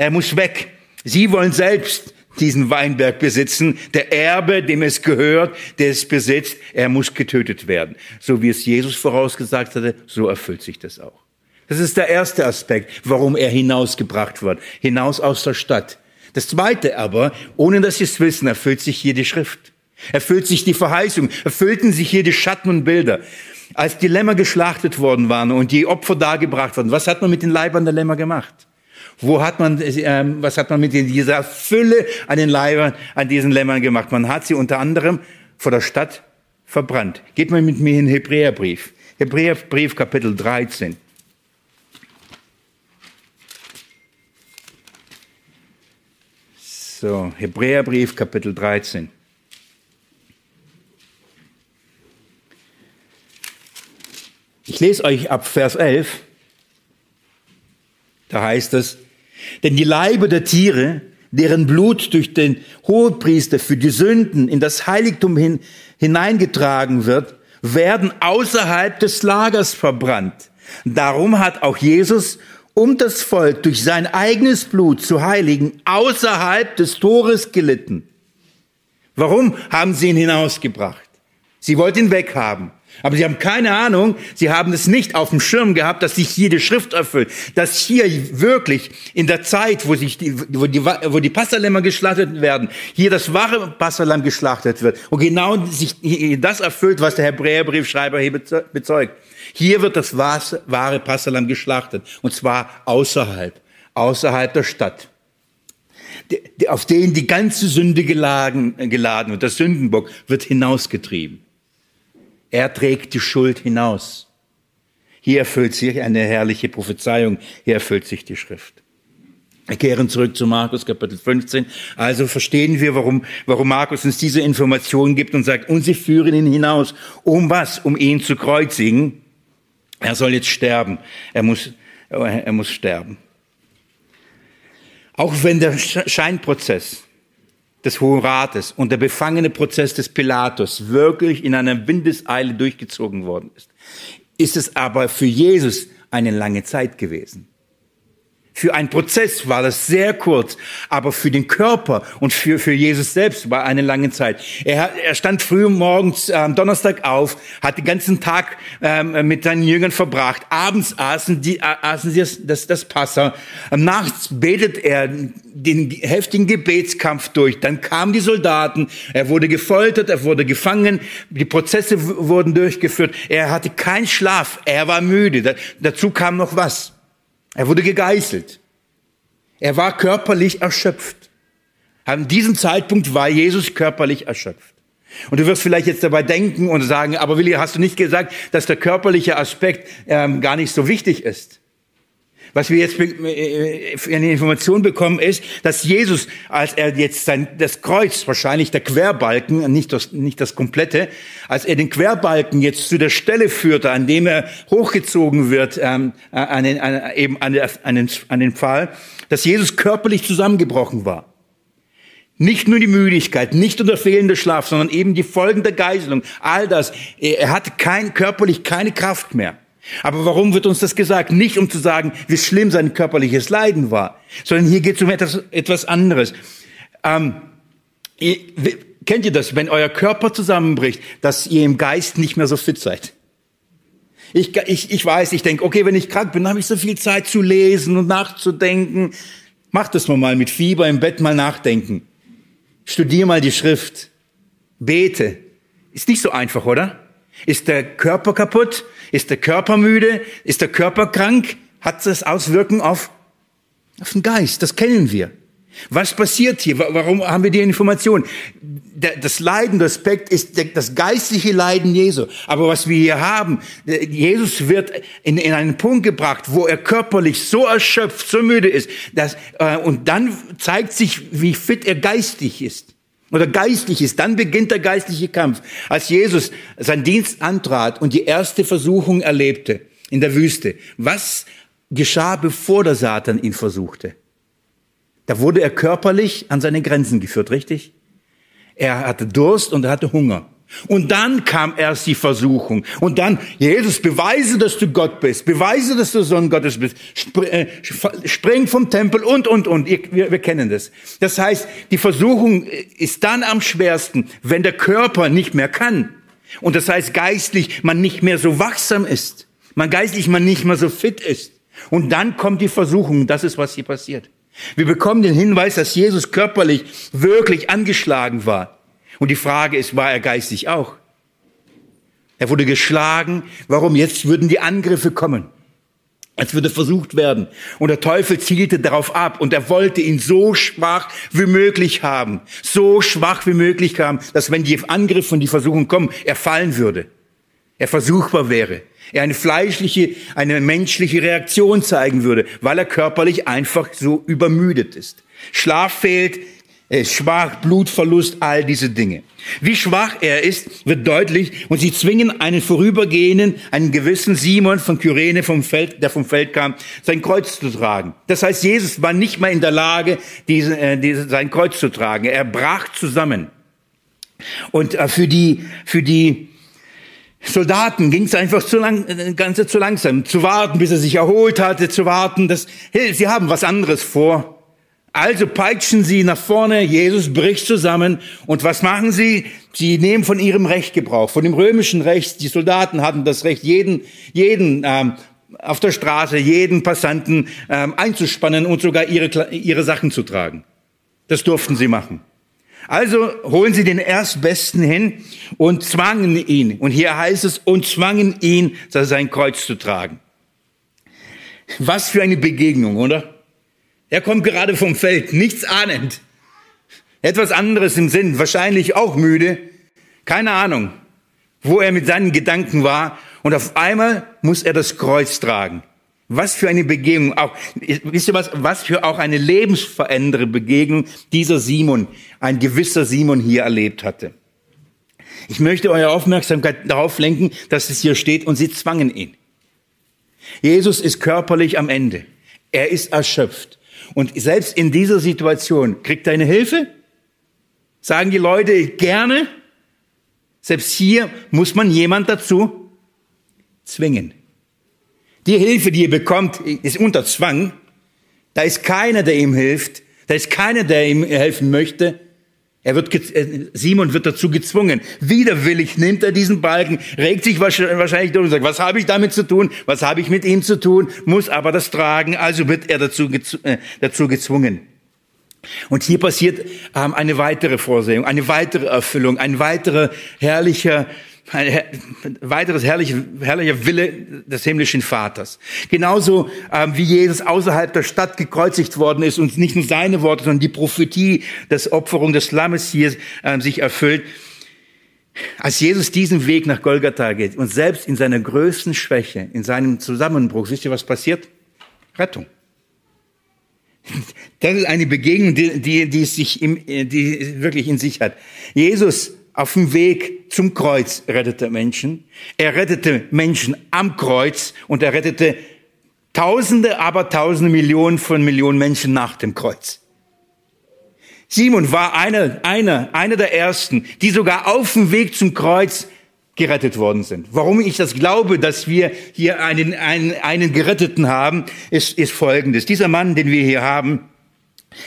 er muss weg. Sie wollen selbst diesen Weinberg besitzen. Der Erbe, dem es gehört, der es besitzt, er muss getötet werden. So wie es Jesus vorausgesagt hatte, so erfüllt sich das auch. Das ist der erste Aspekt, warum er hinausgebracht wird. Hinaus aus der Stadt. Das zweite aber, ohne dass sie es wissen, erfüllt sich hier die Schrift. Erfüllt sich die Verheißung, erfüllten sich hier die Schatten und Bilder. Als die Lämmer geschlachtet worden waren und die Opfer dargebracht wurden, was hat man mit den Leibern der Lämmer gemacht? Wo hat man, äh, was hat man mit dieser Fülle an den Leibern, an diesen Lämmern gemacht? Man hat sie unter anderem vor der Stadt verbrannt. Geht mal mit mir in den Hebräerbrief. Hebräerbrief Kapitel 13. So, Hebräerbrief Kapitel 13. Ich lese euch ab Vers 11. Da heißt es, denn die Leibe der Tiere, deren Blut durch den Hohepriester für die Sünden in das Heiligtum hin, hineingetragen wird, werden außerhalb des Lagers verbrannt. Darum hat auch Jesus, um das Volk durch sein eigenes Blut zu heiligen, außerhalb des Tores gelitten. Warum haben sie ihn hinausgebracht? Sie wollten ihn weghaben. Aber sie haben keine Ahnung, sie haben es nicht auf dem Schirm gehabt, dass sich jede Schrift erfüllt. Dass hier wirklich in der Zeit, wo, sich die, wo, die, wo die Passalämmer geschlachtet werden, hier das wahre Passalam geschlachtet wird. Und genau sich das erfüllt, was der Hebräerbriefschreiber hier bezeugt. Hier wird das wahre Passalam geschlachtet. Und zwar außerhalb, außerhalb der Stadt auf den die ganze Sünde geladen, geladen wird. Der Sündenbock wird hinausgetrieben. Er trägt die Schuld hinaus. Hier erfüllt sich eine herrliche Prophezeiung. Hier erfüllt sich die Schrift. Wir kehren zurück zu Markus Kapitel 15. Also verstehen wir, warum, warum Markus uns diese Information gibt und sagt, und sie führen ihn hinaus. Um was? Um ihn zu kreuzigen. Er soll jetzt sterben. Er muss, er muss sterben. Auch wenn der Scheinprozess des Hohen Rates und der befangene Prozess des Pilatus wirklich in einer Windeseile durchgezogen worden ist, ist es aber für Jesus eine lange Zeit gewesen. Für einen Prozess war das sehr kurz, aber für den Körper und für, für Jesus selbst war eine lange Zeit. Er, er stand früh morgens am ähm, Donnerstag auf, hat den ganzen Tag ähm, mit seinen Jüngern verbracht. Abends aßen, die, äh, aßen sie das, das, das Passa. Nachts betet er den heftigen Gebetskampf durch. Dann kamen die Soldaten. Er wurde gefoltert, er wurde gefangen. Die Prozesse wurden durchgeführt. Er hatte keinen Schlaf. Er war müde. Da, dazu kam noch was. Er wurde gegeißelt. Er war körperlich erschöpft. An diesem Zeitpunkt war Jesus körperlich erschöpft. Und du wirst vielleicht jetzt dabei denken und sagen, aber Willi, hast du nicht gesagt, dass der körperliche Aspekt ähm, gar nicht so wichtig ist? Was wir jetzt äh, für eine Information bekommen, ist, dass Jesus, als er jetzt sein, das Kreuz, wahrscheinlich der Querbalken, nicht das, nicht das komplette, als er den Querbalken jetzt zu der Stelle führte, an dem er hochgezogen wird, ähm, an, den, an, eben an, den, an den Pfahl, dass Jesus körperlich zusammengebrochen war. Nicht nur die Müdigkeit, nicht nur der fehlende Schlaf, sondern eben die Folgen der Geiselung. All das. Er hatte kein, körperlich keine Kraft mehr. Aber warum wird uns das gesagt? Nicht um zu sagen, wie schlimm sein körperliches Leiden war, sondern hier geht es um etwas, etwas anderes. Ähm, ihr, kennt ihr das, wenn euer Körper zusammenbricht, dass ihr im Geist nicht mehr so fit seid? Ich, ich, ich weiß, ich denke, okay, wenn ich krank bin, habe ich so viel Zeit zu lesen und nachzudenken. Macht das mal mit Fieber im Bett mal nachdenken. Studier mal die Schrift. Bete. Ist nicht so einfach, oder? Ist der Körper kaputt? Ist der Körper müde? Ist der Körper krank? Hat das Auswirkungen auf, auf den Geist? Das kennen wir. Was passiert hier? Warum haben wir die Information? Das Leiden, Aspekt ist das geistliche Leiden Jesu. Aber was wir hier haben, Jesus wird in, in einen Punkt gebracht, wo er körperlich so erschöpft, so müde ist, dass, äh, und dann zeigt sich, wie fit er geistig ist. Oder geistlich ist. Dann beginnt der geistliche Kampf. Als Jesus seinen Dienst antrat und die erste Versuchung erlebte in der Wüste, was geschah, bevor der Satan ihn versuchte? Da wurde er körperlich an seine Grenzen geführt, richtig? Er hatte Durst und er hatte Hunger. Und dann kam erst die Versuchung. Und dann, Jesus, beweise, dass du Gott bist. Beweise, dass du Sohn Gottes bist. Äh, spring vom Tempel und, und, und. Wir, wir kennen das. Das heißt, die Versuchung ist dann am schwersten, wenn der Körper nicht mehr kann. Und das heißt, geistlich man nicht mehr so wachsam ist. Man geistlich man nicht mehr so fit ist. Und dann kommt die Versuchung. Das ist, was hier passiert. Wir bekommen den Hinweis, dass Jesus körperlich wirklich angeschlagen war. Und die Frage ist, war er geistig auch? Er wurde geschlagen. Warum? Jetzt würden die Angriffe kommen. Es würde versucht werden. Und der Teufel zielte darauf ab und er wollte ihn so schwach wie möglich haben. So schwach wie möglich haben, dass wenn die Angriffe und die Versuchung kommen, er fallen würde. Er versuchbar wäre er eine fleischliche, eine menschliche Reaktion zeigen würde, weil er körperlich einfach so übermüdet ist. Schlaf fehlt, er ist schwach, Blutverlust, all diese Dinge. Wie schwach er ist, wird deutlich und sie zwingen einen vorübergehenden, einen gewissen Simon von Kyrene vom Feld, der vom Feld kam, sein Kreuz zu tragen. Das heißt, Jesus war nicht mehr in der Lage, diese, äh, diese, sein Kreuz zu tragen. Er brach zusammen. Und äh, für die, für die Soldaten ging es einfach zu lang, äh, ganze zu langsam, zu warten, bis er sich erholt hatte, zu warten. Das, hey, sie haben was anderes vor. Also peitschen sie nach vorne, Jesus bricht zusammen. Und was machen sie? Sie nehmen von ihrem Recht Gebrauch, von dem römischen Recht. Die Soldaten hatten das Recht, jeden, jeden ähm, auf der Straße, jeden Passanten ähm, einzuspannen und sogar ihre, ihre Sachen zu tragen. Das durften sie machen. Also holen sie den Erstbesten hin und zwangen ihn. Und hier heißt es, und zwangen ihn, sein Kreuz zu tragen. Was für eine Begegnung, oder? Er kommt gerade vom Feld, nichts ahnend. Etwas anderes im Sinn, wahrscheinlich auch müde. Keine Ahnung, wo er mit seinen Gedanken war. Und auf einmal muss er das Kreuz tragen. Was für eine Begegnung, auch, wisst ihr was, was für auch eine lebensverändernde Begegnung dieser Simon, ein gewisser Simon hier erlebt hatte. Ich möchte eure Aufmerksamkeit darauf lenken, dass es hier steht und sie zwangen ihn. Jesus ist körperlich am Ende. Er ist erschöpft. Und selbst in dieser Situation kriegt er eine Hilfe? Sagen die Leute gerne? Selbst hier muss man jemand dazu zwingen. Die Hilfe, die er bekommt, ist unter Zwang. Da ist keiner, der ihm hilft. Da ist keiner, der ihm helfen möchte. Er wird, äh, Simon wird dazu gezwungen. Widerwillig nimmt er diesen Balken, regt sich wahrscheinlich durch und sagt, was habe ich damit zu tun? Was habe ich mit ihm zu tun? Muss aber das tragen. Also wird er dazu, äh, dazu gezwungen. Und hier passiert ähm, eine weitere Vorsehung, eine weitere Erfüllung, ein weiterer herrlicher ein weiteres herrlicher, herrlicher Wille des himmlischen Vaters. Genauso ähm, wie Jesus außerhalb der Stadt gekreuzigt worden ist und nicht nur seine Worte, sondern die Prophetie des Opferung des Lammes hier ähm, sich erfüllt. Als Jesus diesen Weg nach Golgatha geht und selbst in seiner größten Schwäche, in seinem Zusammenbruch, wisst ihr, was passiert? Rettung. Das ist eine Begegnung, die, die, die, sich im, die wirklich in sich hat. Jesus auf dem Weg zum Kreuz rettete Menschen. Er rettete Menschen am Kreuz und er rettete Tausende, aber Tausende, Millionen von Millionen Menschen nach dem Kreuz. Simon war einer, einer, einer der ersten, die sogar auf dem Weg zum Kreuz gerettet worden sind. Warum ich das glaube, dass wir hier einen, einen, einen Geretteten haben, ist, ist folgendes. Dieser Mann, den wir hier haben,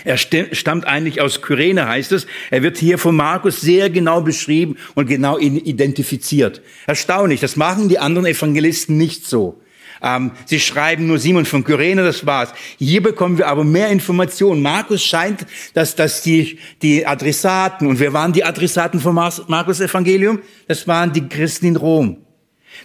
er stammt eigentlich aus Kyrene, heißt es. Er wird hier von Markus sehr genau beschrieben und genau identifiziert. Erstaunlich, das machen die anderen Evangelisten nicht so. Ähm, sie schreiben nur Simon von Kyrene, das war's. Hier bekommen wir aber mehr Informationen. Markus scheint, dass, dass die, die Adressaten, und wer waren die Adressaten vom Markus Evangelium? Das waren die Christen in Rom.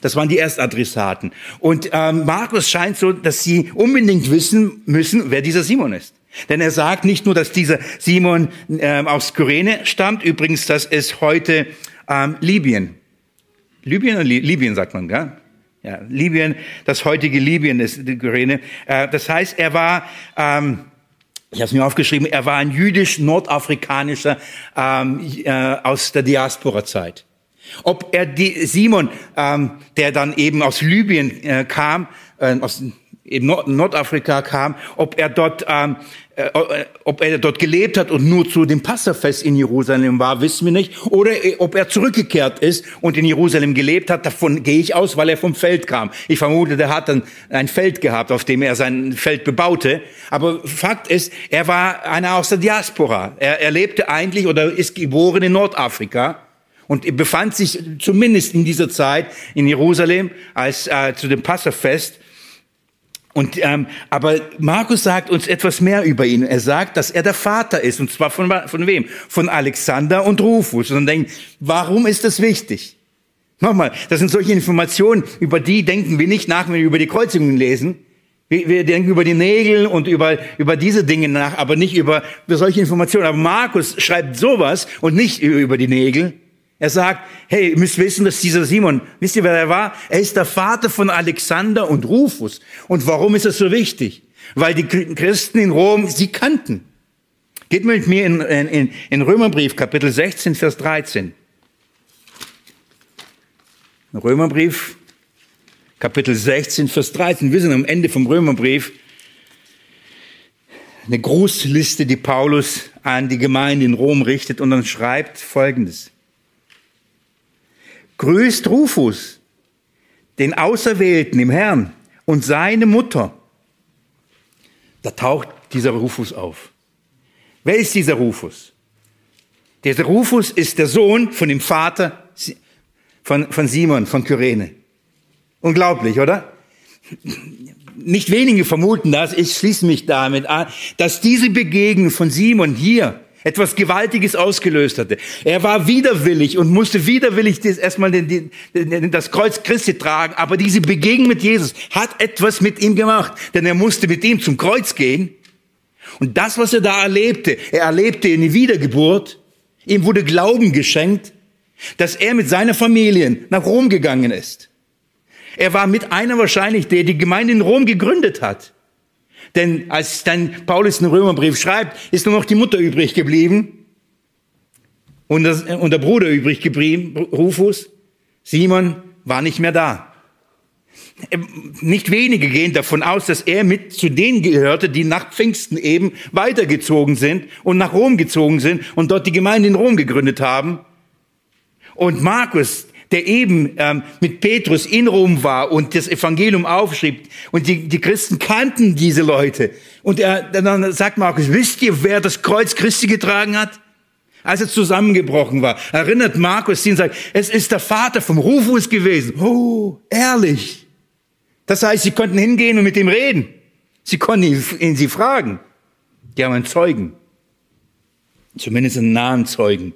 Das waren die Erstadressaten. Und ähm, Markus scheint so, dass sie unbedingt wissen müssen, wer dieser Simon ist. Denn er sagt nicht nur, dass dieser Simon äh, aus Kyrene stammt, übrigens, das ist heute ähm, Libyen. Libyen oder Libyen sagt man, gell? Ja, Libyen, das heutige Libyen ist die Kyrene. Äh, das heißt, er war, ähm, ich habe es mir aufgeschrieben, er war ein jüdisch-nordafrikanischer ähm, äh, aus der Diaspora-Zeit. Ob er die Simon, ähm, der dann eben aus Libyen äh, kam, äh, aus in Nord Nordafrika kam, ob er dort, ähm, äh, äh, ob er dort gelebt hat und nur zu dem Passafest in Jerusalem war, wissen wir nicht. Oder äh, ob er zurückgekehrt ist und in Jerusalem gelebt hat. Davon gehe ich aus, weil er vom Feld kam. Ich vermute, der hat dann ein Feld gehabt, auf dem er sein Feld bebaute. Aber Fakt ist, er war einer aus der Diaspora. Er, er lebte eigentlich oder ist geboren in Nordafrika und befand sich zumindest in dieser Zeit in Jerusalem als äh, zu dem Passafest und ähm, aber Markus sagt uns etwas mehr über ihn. Er sagt, dass er der Vater ist und zwar von von wem? Von Alexander und Rufus. Und dann denken, warum ist das wichtig? Nochmal, das sind solche Informationen, über die denken wir nicht nach, wenn wir über die Kreuzungen lesen. Wir, wir denken über die Nägel und über, über diese Dinge nach, aber nicht über, über solche Informationen. Aber Markus schreibt sowas und nicht über die Nägel. Er sagt, hey, ihr müsst wissen, dass dieser Simon, wisst ihr, wer er war? Er ist der Vater von Alexander und Rufus. Und warum ist das so wichtig? Weil die Christen in Rom sie kannten. Geht mit mir in, in, in Römerbrief, Kapitel 16, Vers 13. Römerbrief, Kapitel 16, Vers 13. Wir sind am Ende vom Römerbrief. Eine Grußliste, die Paulus an die Gemeinde in Rom richtet und dann schreibt Folgendes. Grüßt Rufus, den Auserwählten im Herrn und seine Mutter. Da taucht dieser Rufus auf. Wer ist dieser Rufus? Dieser Rufus ist der Sohn von dem Vater von, von Simon, von Kyrene. Unglaublich, oder? Nicht wenige vermuten das, ich schließe mich damit an, dass diese Begegnung von Simon hier etwas Gewaltiges ausgelöst hatte. Er war widerwillig und musste widerwillig erstmal den, den, das Kreuz Christi tragen, aber diese Begegnung mit Jesus hat etwas mit ihm gemacht, denn er musste mit ihm zum Kreuz gehen. Und das, was er da erlebte, er erlebte eine Wiedergeburt, ihm wurde Glauben geschenkt, dass er mit seiner Familie nach Rom gegangen ist. Er war mit einer wahrscheinlich, der die Gemeinde in Rom gegründet hat. Denn als dann Paulus den Römerbrief schreibt, ist nur noch die Mutter übrig geblieben und, das, und der Bruder übrig geblieben, Rufus. Simon war nicht mehr da. Nicht wenige gehen davon aus, dass er mit zu denen gehörte, die nach Pfingsten eben weitergezogen sind und nach Rom gezogen sind und dort die Gemeinde in Rom gegründet haben. Und Markus, der eben ähm, mit Petrus in Rom war und das Evangelium aufschrieb. Und die, die Christen kannten diese Leute. Und er, dann sagt Markus, wisst ihr, wer das Kreuz Christi getragen hat? Als er zusammengebrochen war, erinnert Markus ihn und sagt, es ist der Vater vom Rufus gewesen. Oh, ehrlich. Das heißt, sie konnten hingehen und mit ihm reden. Sie konnten ihn, ihn sie fragen. Die haben einen Zeugen. Zumindest einen nahen Zeugen.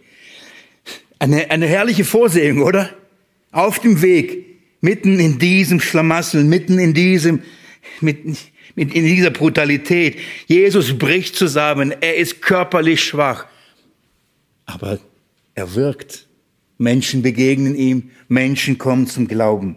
Eine, eine herrliche Vorsehung, oder? Auf dem Weg, mitten in diesem Schlamassel, mitten in diesem, mit, in dieser Brutalität. Jesus bricht zusammen, er ist körperlich schwach, aber er wirkt. Menschen begegnen ihm, Menschen kommen zum Glauben.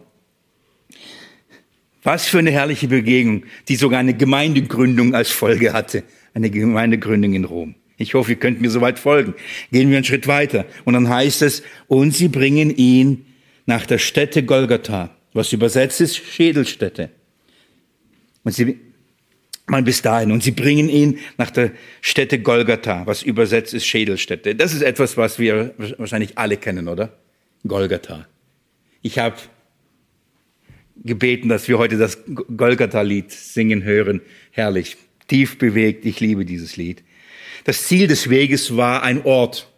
Was für eine herrliche Begegnung, die sogar eine Gemeindegründung als Folge hatte. Eine Gemeindegründung in Rom. Ich hoffe, ihr könnt mir soweit folgen. Gehen wir einen Schritt weiter. Und dann heißt es, und sie bringen ihn nach der Stätte Golgatha, was übersetzt ist Schädelstätte. Und sie, mal bis dahin, und sie bringen ihn nach der Stätte Golgatha, was übersetzt ist Schädelstätte. Das ist etwas, was wir wahrscheinlich alle kennen, oder? Golgatha. Ich habe gebeten, dass wir heute das Golgatha-Lied singen hören. Herrlich, tief bewegt. Ich liebe dieses Lied. Das Ziel des Weges war ein Ort.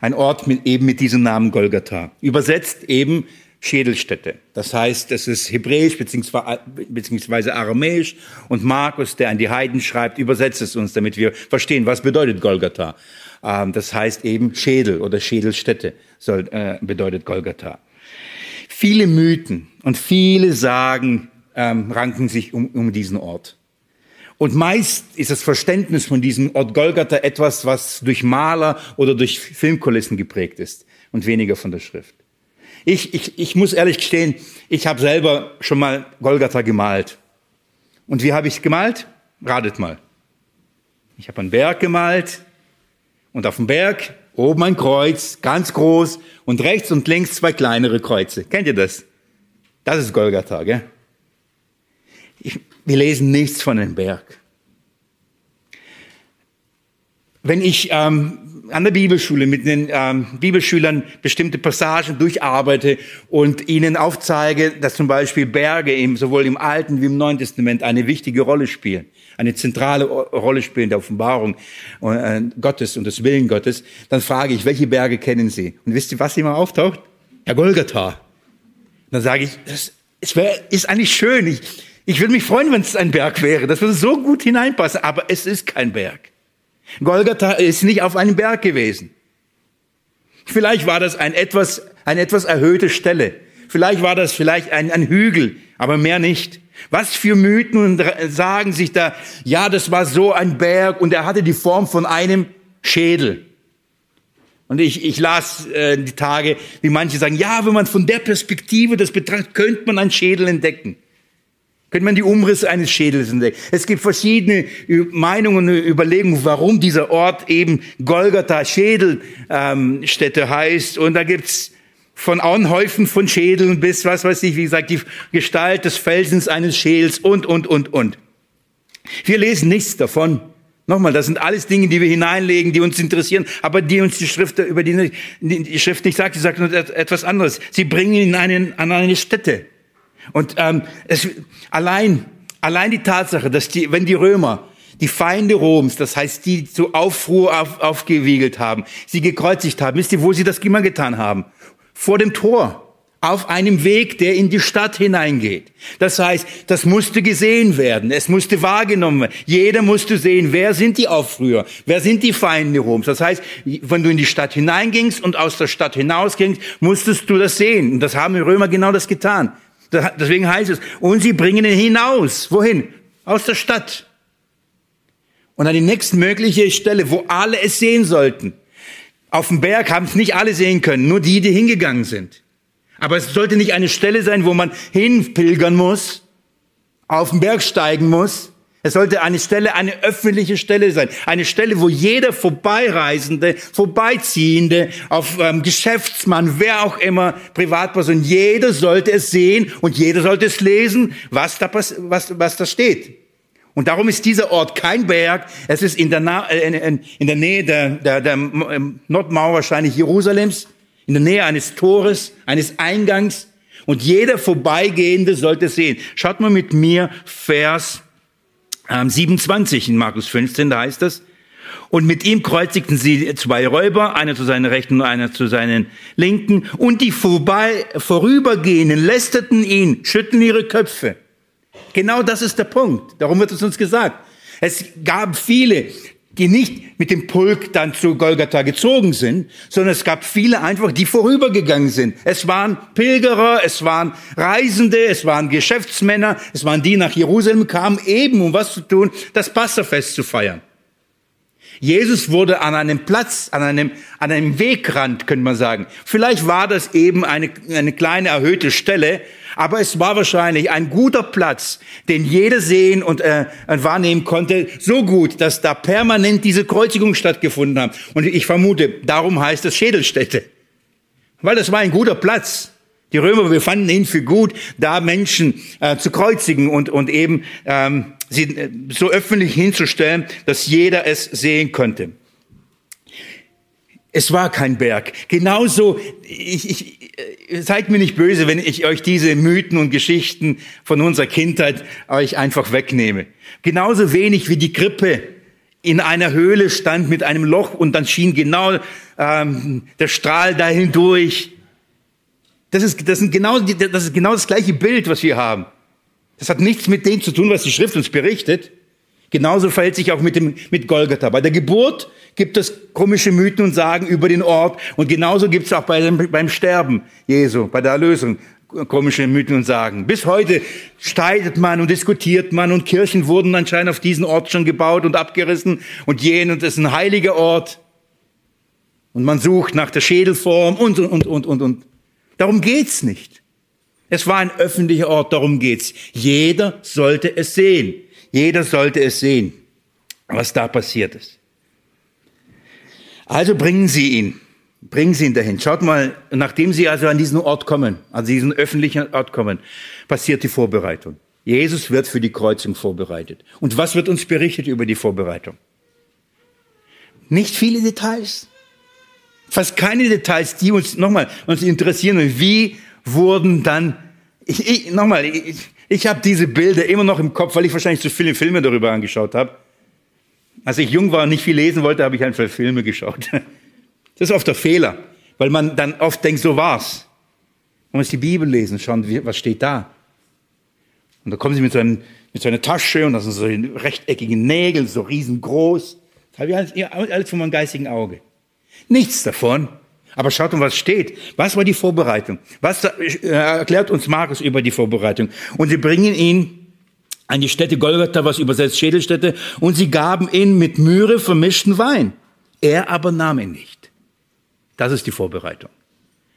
Ein Ort mit, eben mit diesem Namen Golgatha. Übersetzt eben Schädelstätte. Das heißt, es ist hebräisch beziehungsweise aramäisch und Markus, der an die Heiden schreibt, übersetzt es uns, damit wir verstehen, was bedeutet Golgatha. Ähm, das heißt eben Schädel oder Schädelstätte soll, äh, bedeutet Golgatha. Viele Mythen und viele Sagen ähm, ranken sich um, um diesen Ort. Und meist ist das Verständnis von diesem Ort Golgatha etwas, was durch Maler oder durch Filmkulissen geprägt ist und weniger von der Schrift. Ich, ich, ich muss ehrlich gestehen, ich habe selber schon mal Golgatha gemalt. Und wie habe ich gemalt? Ratet mal. Ich habe einen Berg gemalt und auf dem Berg Oben ein Kreuz, ganz groß und rechts und links zwei kleinere Kreuze. Kennt ihr das? Das ist Golgatha, gell? Ich, wir lesen nichts von dem Berg. Wenn ich ähm, an der Bibelschule mit den ähm, Bibelschülern bestimmte Passagen durcharbeite und ihnen aufzeige, dass zum Beispiel Berge im, sowohl im Alten wie im Neuen Testament eine wichtige Rolle spielen, eine zentrale Rolle spielen der Offenbarung äh, Gottes und des Willen Gottes, dann frage ich, welche Berge kennen Sie? Und wisst ihr, was immer auftaucht? Herr Golgatha. Dann sage ich, das es wär, ist eigentlich schön. Ich, ich würde mich freuen, wenn es ein Berg wäre. Das würde so gut hineinpassen. Aber es ist kein Berg. Golgatha ist nicht auf einem Berg gewesen. Vielleicht war das ein etwas, eine etwas erhöhte Stelle. Vielleicht war das vielleicht ein, ein Hügel, aber mehr nicht. Was für Mythen sagen sich da, ja, das war so ein Berg und er hatte die Form von einem Schädel. Und ich, ich las äh, die Tage, wie manche sagen, ja, wenn man von der Perspektive das betrachtet, könnte man einen Schädel entdecken. Könnte man die Umrisse eines Schädels entdecken. Es gibt verschiedene Meinungen und Überlegungen, warum dieser Ort eben Golgatha Schädelstätte ähm, heißt. Und da gibt's von Anhäufen von Schädeln bis, was weiß ich, wie gesagt, die Gestalt des Felsens eines Schädels und, und, und, und. Wir lesen nichts davon. Nochmal, das sind alles Dinge, die wir hineinlegen, die uns interessieren, aber die uns die Schrift, über die, die Schrift nicht sagt, sie sagt nur etwas anderes. Sie bringen ihn einen, an eine Stätte. Und ähm, es, allein, allein die Tatsache, dass die, wenn die Römer die Feinde Roms, das heißt, die zu Aufruhr auf, aufgewiegelt haben, sie gekreuzigt haben, wisst ihr, wo sie das immer getan haben? vor dem Tor auf einem Weg, der in die Stadt hineingeht. Das heißt, das musste gesehen werden, es musste wahrgenommen werden. Jeder musste sehen, wer sind die Aufrührer, wer sind die Feinde Roms. Das heißt, wenn du in die Stadt hineingingst und aus der Stadt hinausgingst, musstest du das sehen. Und das haben die Römer genau das getan. Deswegen heißt es, und sie bringen ihn hinaus. Wohin? Aus der Stadt. Und an die nächstmögliche Stelle, wo alle es sehen sollten. Auf dem Berg haben es nicht alle sehen können, nur die, die hingegangen sind. Aber es sollte nicht eine Stelle sein, wo man hinpilgern muss, auf den Berg steigen muss. Es sollte eine Stelle, eine öffentliche Stelle sein. Eine Stelle, wo jeder Vorbeireisende, Vorbeiziehende, auf ähm, Geschäftsmann, wer auch immer, Privatperson, jeder sollte es sehen und jeder sollte es lesen, was da, was, was da steht. Und darum ist dieser Ort kein Berg. Es ist in der, Na äh, in, in der Nähe der, der, der ähm, Nordmauer wahrscheinlich Jerusalems, in der Nähe eines Tores, eines Eingangs. Und jeder Vorbeigehende sollte sehen. Schaut mal mit mir Vers 27 in Markus 15, da heißt es. Und mit ihm kreuzigten sie zwei Räuber, einer zu seiner Rechten und einer zu seinen Linken. Und die vorbei, vorübergehenden lästerten ihn, schütteln ihre Köpfe. Genau das ist der Punkt. Darum wird es uns gesagt. Es gab viele, die nicht mit dem Pulk dann zu Golgatha gezogen sind, sondern es gab viele einfach, die vorübergegangen sind. Es waren Pilgerer, es waren Reisende, es waren Geschäftsmänner, es waren die nach Jerusalem kamen, eben um was zu tun, das Passafest zu feiern. Jesus wurde an einem Platz, an einem, an einem Wegrand, könnte man sagen. Vielleicht war das eben eine, eine kleine erhöhte Stelle, aber es war wahrscheinlich ein guter Platz, den jeder sehen und äh, wahrnehmen konnte, so gut, dass da permanent diese Kreuzigungen stattgefunden haben. Und ich vermute, darum heißt es Schädelstätte. Weil das war ein guter Platz. Die Römer befanden ihn für gut, da Menschen äh, zu kreuzigen und, und eben ähm, sie äh, so öffentlich hinzustellen, dass jeder es sehen konnte. Es war kein Berg. Genauso, ich, ich, äh, seid mir nicht böse, wenn ich euch diese Mythen und Geschichten von unserer Kindheit euch einfach wegnehme. Genauso wenig wie die Krippe in einer Höhle stand mit einem Loch und dann schien genau ähm, der Strahl dahin durch. Das ist, das, sind genau, das ist genau das gleiche Bild, was wir haben. Das hat nichts mit dem zu tun, was die Schrift uns berichtet. Genauso verhält sich auch mit, dem, mit Golgatha. Bei der Geburt gibt es komische Mythen und Sagen über den Ort. Und genauso gibt es auch bei dem, beim Sterben Jesu, bei der Erlösung, komische Mythen und Sagen. Bis heute streitet man und diskutiert man und Kirchen wurden anscheinend auf diesen Ort schon gebaut und abgerissen und jenen und es ist ein heiliger Ort. Und man sucht nach der Schädelform und, und, und, und, und. Darum geht's nicht. Es war ein öffentlicher Ort, darum geht's. Jeder sollte es sehen. Jeder sollte es sehen, was da passiert ist. Also bringen Sie ihn. Bringen Sie ihn dahin. Schaut mal, nachdem Sie also an diesen Ort kommen, an diesen öffentlichen Ort kommen, passiert die Vorbereitung. Jesus wird für die Kreuzung vorbereitet. Und was wird uns berichtet über die Vorbereitung? Nicht viele Details. Fast keine Details, die uns nochmal uns interessieren. Wie wurden dann, ich, ich, nochmal, ich, ich habe diese Bilder immer noch im Kopf, weil ich wahrscheinlich zu viele Filme darüber angeschaut habe. Als ich jung war und nicht viel lesen wollte, habe ich einfach Filme geschaut. Das ist oft der Fehler, weil man dann oft denkt, so war's. Man muss die Bibel lesen, schauen, was steht da. Und da kommen sie mit so, einem, mit so einer Tasche und das sind so rechteckige Nägel, so riesengroß. Das habe ich alles, alles von meinem geistigen Auge. Nichts davon. Aber schaut mal, was steht. Was war die Vorbereitung? Was äh, erklärt uns Markus über die Vorbereitung? Und sie bringen ihn an die Stätte Golgatha, was übersetzt Schädelstätte, und sie gaben ihn mit Mühre vermischten Wein. Er aber nahm ihn nicht. Das ist die Vorbereitung.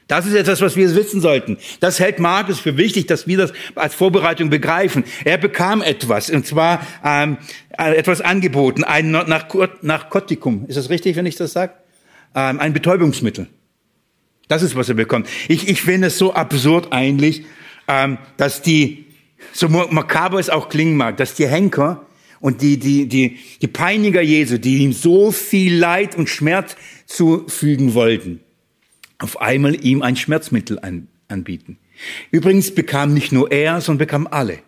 Das ist etwas, was wir wissen sollten. Das hält Markus für wichtig, dass wir das als Vorbereitung begreifen. Er bekam etwas, und zwar ähm, äh, etwas angeboten, ein Narkotikum. Ist das richtig, wenn ich das sage? Ähm, ein Betäubungsmittel. Das ist, was er bekommt. Ich, ich finde es so absurd eigentlich, ähm, dass die, so makaber es auch klingen mag, dass die Henker und die, die, die, die Peiniger Jesu, die ihm so viel Leid und Schmerz zufügen wollten, auf einmal ihm ein Schmerzmittel an, anbieten. Übrigens bekam nicht nur er, sondern bekam alle.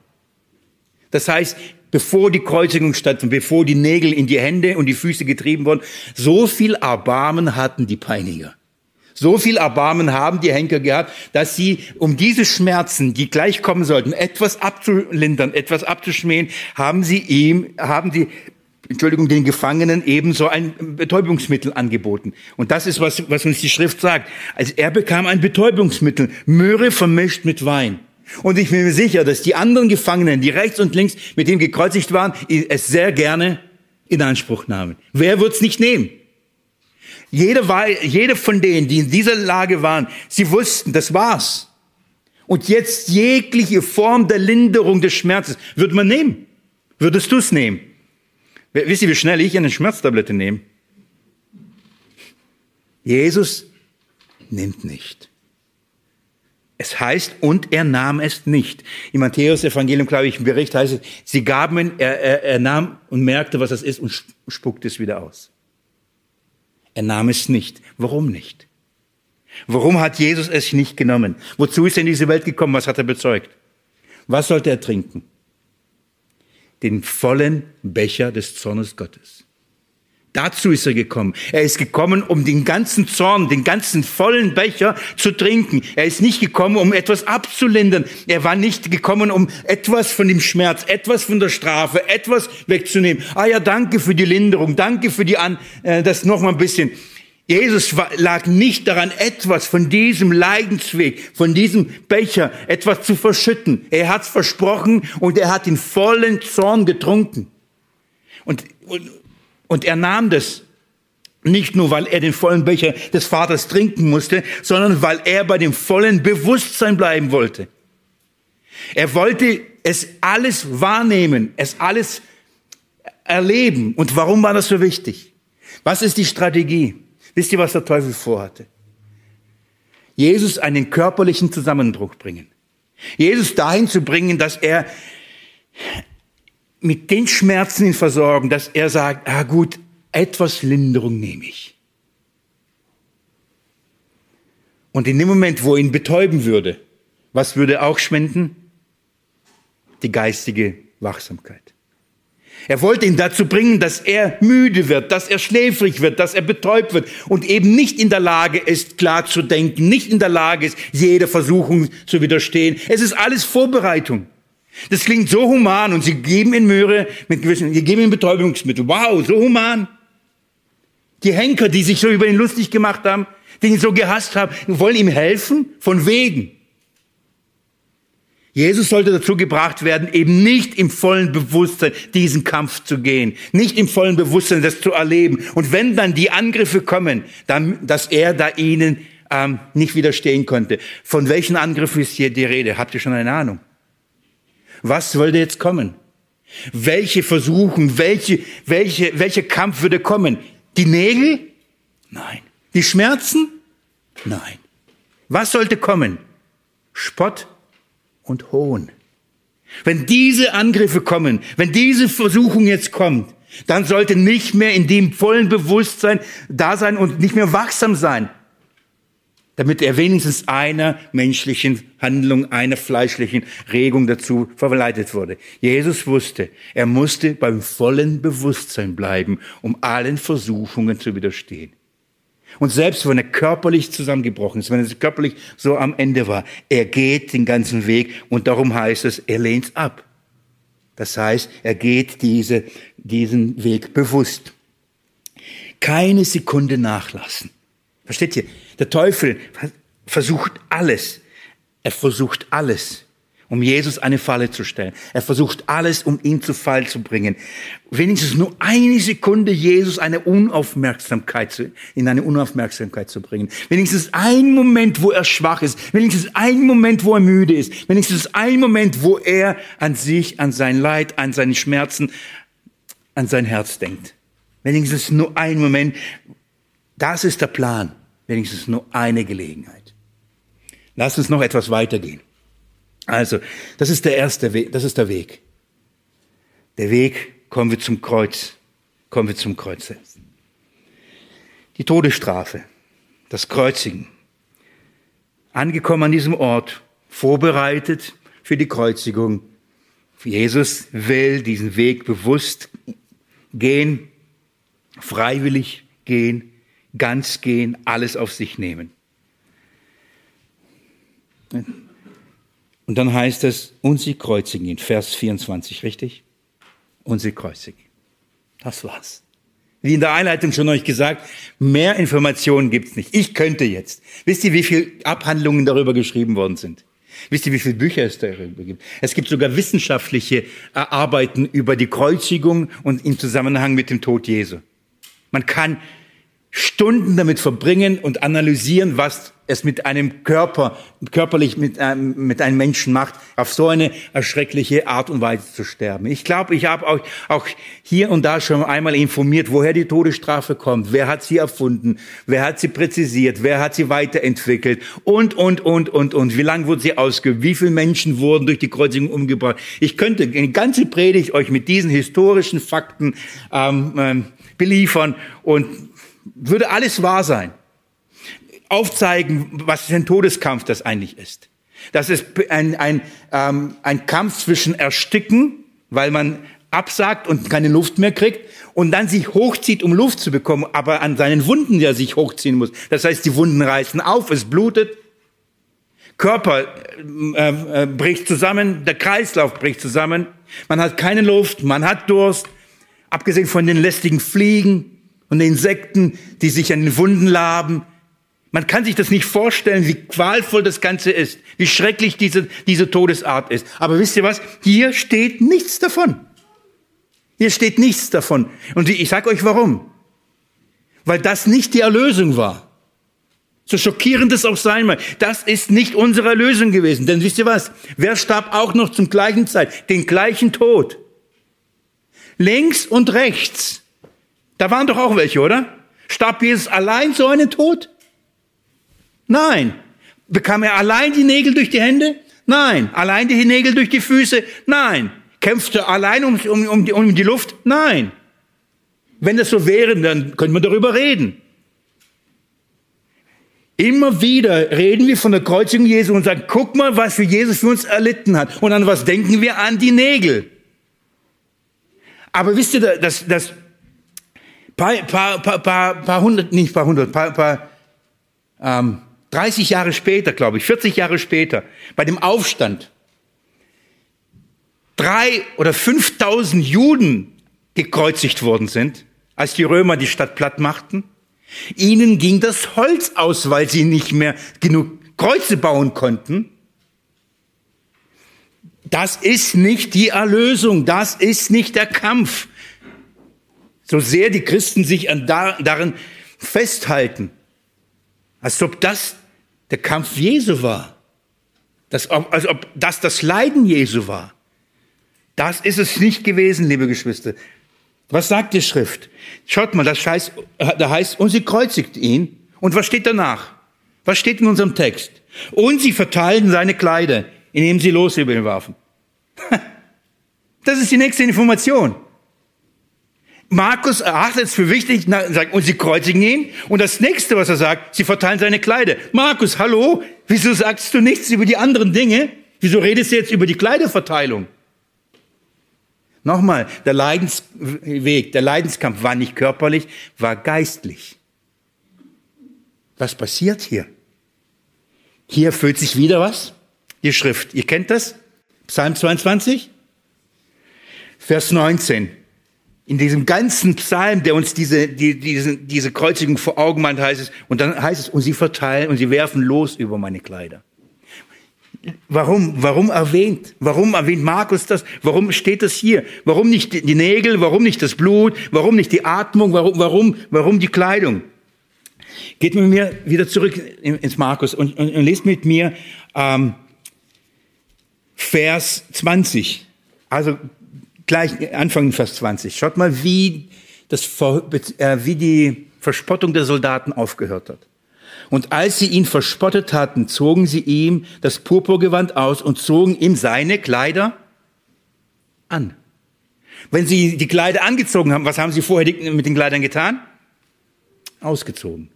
Das heißt, bevor die Kreuzigung stattfand, bevor die Nägel in die Hände und die Füße getrieben wurden, so viel Erbarmen hatten die Peiniger. So viel Erbarmen haben die Henker gehabt, dass sie, um diese Schmerzen, die gleich kommen sollten, etwas abzulindern, etwas abzuschmähen, haben sie ihm, haben die, Entschuldigung, den Gefangenen ebenso ein Betäubungsmittel angeboten. Und das ist, was, was uns die Schrift sagt. Also er bekam ein Betäubungsmittel, Möhre vermischt mit Wein. Und ich bin mir sicher, dass die anderen Gefangenen, die rechts und links mit ihm gekreuzigt waren, es sehr gerne in Anspruch nahmen. Wer wird's nicht nehmen? Jede, jede von denen, die in dieser Lage waren, sie wussten, das war's. Und jetzt jegliche Form der Linderung des Schmerzes würde man nehmen. Würdest du es nehmen? Wisst ihr, wie schnell ich eine Schmerztablette nehme? Jesus nimmt nicht. Es heißt, und er nahm es nicht. Im Matthäus-Evangelium, glaube ich, im Bericht heißt es, sie gaben ihn, er, er, er nahm und merkte, was das ist und spuckte es wieder aus. Er nahm es nicht. Warum nicht? Warum hat Jesus es nicht genommen? Wozu ist er in diese Welt gekommen? Was hat er bezeugt? Was sollte er trinken? Den vollen Becher des Zornes Gottes. Dazu ist er gekommen. Er ist gekommen, um den ganzen Zorn, den ganzen vollen Becher zu trinken. Er ist nicht gekommen, um etwas abzulindern. Er war nicht gekommen, um etwas von dem Schmerz, etwas von der Strafe, etwas wegzunehmen. Ah ja, danke für die Linderung, danke für die An, äh, das noch mal ein bisschen. Jesus lag nicht daran, etwas von diesem Leidensweg, von diesem Becher, etwas zu verschütten. Er hat's versprochen und er hat den vollen Zorn getrunken. Und, und Und er nahm das nicht nur, weil er den vollen Becher des Vaters trinken musste, sondern weil er bei dem vollen Bewusstsein bleiben wollte. Er wollte es alles wahrnehmen, es alles erleben. Und warum war das so wichtig? Was ist die Strategie? Wisst ihr, was der Teufel vorhatte? Jesus einen körperlichen Zusammenbruch bringen. Jesus dahin zu bringen, dass er mit den Schmerzen ihn versorgen, dass er sagt, ah gut, etwas Linderung nehme ich. Und in dem Moment, wo ihn betäuben würde, was würde auch schwinden? Die geistige Wachsamkeit. Er wollte ihn dazu bringen, dass er müde wird, dass er schläfrig wird, dass er betäubt wird und eben nicht in der Lage ist, klar zu denken, nicht in der Lage ist, jeder Versuchung zu widerstehen. Es ist alles Vorbereitung. Das klingt so human und sie geben ihn Möhre mit gewissen, sie geben ihm Betäubungsmittel. Wow, so human. Die Henker, die sich so über ihn lustig gemacht haben, die ihn so gehasst haben, wollen ihm helfen? Von wegen. Jesus sollte dazu gebracht werden, eben nicht im vollen Bewusstsein diesen Kampf zu gehen, nicht im vollen Bewusstsein das zu erleben. Und wenn dann die Angriffe kommen, dann, dass er da ihnen ähm, nicht widerstehen konnte. Von welchen Angriffen ist hier die Rede? Habt ihr schon eine Ahnung? Was wollte jetzt kommen? Welche Versuchen, welche, welche, welcher Kampf würde kommen? Die Nägel? Nein. Die Schmerzen? Nein. Was sollte kommen? Spott und Hohn. Wenn diese Angriffe kommen, wenn diese Versuchung jetzt kommt, dann sollte nicht mehr in dem vollen Bewusstsein da sein und nicht mehr wachsam sein, damit er wenigstens einer menschlichen Handlung, einer fleischlichen Regung dazu verleitet wurde. Jesus wusste, er musste beim vollen Bewusstsein bleiben, um allen Versuchungen zu widerstehen. Und selbst wenn er körperlich zusammengebrochen ist, wenn er körperlich so am Ende war, er geht den ganzen Weg und darum heißt es, er lehnt ab. Das heißt, er geht diese, diesen Weg bewusst. Keine Sekunde nachlassen. Versteht ihr? Der Teufel versucht alles. Er versucht alles um Jesus eine Falle zu stellen. Er versucht alles, um ihn zu Fall zu bringen. Wenigstens nur eine Sekunde Jesus eine Unaufmerksamkeit zu, in eine Unaufmerksamkeit zu bringen. Wenigstens ein Moment, wo er schwach ist. Wenigstens ein Moment, wo er müde ist. Wenigstens ein Moment, wo er an sich, an sein Leid, an seine Schmerzen, an sein Herz denkt. Wenigstens nur ein Moment. Das ist der Plan. Wenigstens nur eine Gelegenheit. Lass uns noch etwas weitergehen. Also, das ist der erste Weg, das ist der Weg. Der Weg, kommen wir zum Kreuz, kommen wir zum Kreuz selbst. Die Todesstrafe, das Kreuzigen. Angekommen an diesem Ort, vorbereitet für die Kreuzigung. Jesus will diesen Weg bewusst gehen, freiwillig gehen, ganz gehen, alles auf sich nehmen. Und dann heißt es, und sie kreuzigen ihn, Vers 24, richtig? Und sie kreuzigen ihn. Das war's. Wie in der Einleitung schon euch gesagt, mehr Informationen gibt's nicht. Ich könnte jetzt. Wisst ihr, wie viele Abhandlungen darüber geschrieben worden sind? Wisst ihr, wie viele Bücher es darüber gibt? Es gibt sogar wissenschaftliche Arbeiten über die Kreuzigung und im Zusammenhang mit dem Tod Jesu. Man kann Stunden damit verbringen und analysieren, was es mit einem Körper, körperlich mit, ähm, mit einem Menschen macht, auf so eine erschreckliche Art und Weise zu sterben. Ich glaube, ich habe auch, auch hier und da schon einmal informiert, woher die Todesstrafe kommt, wer hat sie erfunden, wer hat sie präzisiert, wer hat sie weiterentwickelt und, und, und, und, und. Wie lange wurde sie ausgeübt, wie viele Menschen wurden durch die Kreuzigung umgebracht. Ich könnte eine ganze Predigt euch mit diesen historischen Fakten ähm, ähm, beliefern und würde alles wahr sein. Aufzeigen, was für ein Todeskampf das eigentlich ist. Das ist ein, ein, ähm, ein Kampf zwischen Ersticken, weil man absagt und keine Luft mehr kriegt und dann sich hochzieht, um Luft zu bekommen, aber an seinen Wunden ja sich hochziehen muss. Das heißt, die Wunden reißen auf, es blutet, Körper äh, äh, bricht zusammen, der Kreislauf bricht zusammen, man hat keine Luft, man hat Durst, abgesehen von den lästigen Fliegen, und Insekten, die sich an den Wunden laben. Man kann sich das nicht vorstellen, wie qualvoll das Ganze ist, wie schrecklich diese, diese Todesart ist. Aber wisst ihr was? Hier steht nichts davon. Hier steht nichts davon. Und ich sage euch warum. Weil das nicht die Erlösung war. So schockierend es auch sein mag. Das ist nicht unsere Erlösung gewesen. Denn wisst ihr was? Wer starb auch noch zum gleichen Zeit? Den gleichen Tod. Links und rechts. Da waren doch auch welche, oder? Starb Jesus allein so einen Tod? Nein. Bekam er allein die Nägel durch die Hände? Nein. Allein die Nägel durch die Füße? Nein. Kämpfte allein um, um, um, die, um die Luft? Nein. Wenn das so wäre, dann könnte man darüber reden. Immer wieder reden wir von der Kreuzigung Jesu und sagen, guck mal, was für Jesus für uns erlitten hat. Und an was denken wir? An die Nägel. Aber wisst ihr, dass, dass paar, paar, paar, paar, paar hundert, nicht paar hundert, paar, paar ähm, 30 Jahre später, glaube ich, 40 Jahre später, bei dem Aufstand, drei oder 5000 Juden gekreuzigt worden sind, als die Römer die Stadt platt machten. Ihnen ging das Holz aus, weil sie nicht mehr genug Kreuze bauen konnten. Das ist nicht die Erlösung, das ist nicht der Kampf. So sehr die Christen sich an da, darin festhalten, als ob das der Kampf Jesu war, das, als ob das das Leiden Jesu war. Das ist es nicht gewesen, liebe Geschwister. Was sagt die Schrift? Schaut mal, das heißt, da heißt, und sie kreuzigt ihn. Und was steht danach? Was steht in unserem Text? Und sie verteilten seine Kleider, indem sie los über ihn warfen. Das ist die nächste Information. Markus erachtet es für wichtig, und sie kreuzigen ihn. Und das nächste, was er sagt, sie verteilen seine Kleider. Markus, hallo? Wieso sagst du nichts über die anderen Dinge? Wieso redest du jetzt über die Kleiderverteilung? Nochmal, der Leidensweg, der Leidenskampf war nicht körperlich, war geistlich. Was passiert hier? Hier erfüllt sich wieder was? Die Schrift. Ihr kennt das? Psalm 22? Vers 19. In diesem ganzen Psalm, der uns diese, die, diese, diese Kreuzigung vor Augen malt, heißt es, und dann heißt es, und sie verteilen und sie werfen los über meine Kleider. Warum, warum erwähnt? Warum erwähnt Markus das? Warum steht das hier? Warum nicht die Nägel? Warum nicht das Blut? Warum nicht die Atmung? Warum, warum, warum die Kleidung? Geht mit mir wieder zurück ins Markus und, und, und lest mit mir ähm, Vers 20. Also gleich Anfang Vers 20. Schaut mal, wie, das, äh, wie die Verspottung der Soldaten aufgehört hat. Und als sie ihn verspottet hatten, zogen sie ihm das Purpurgewand aus und zogen ihm seine Kleider an. Wenn sie die Kleider angezogen haben, was haben sie vorher mit den Kleidern getan? Ausgezogen.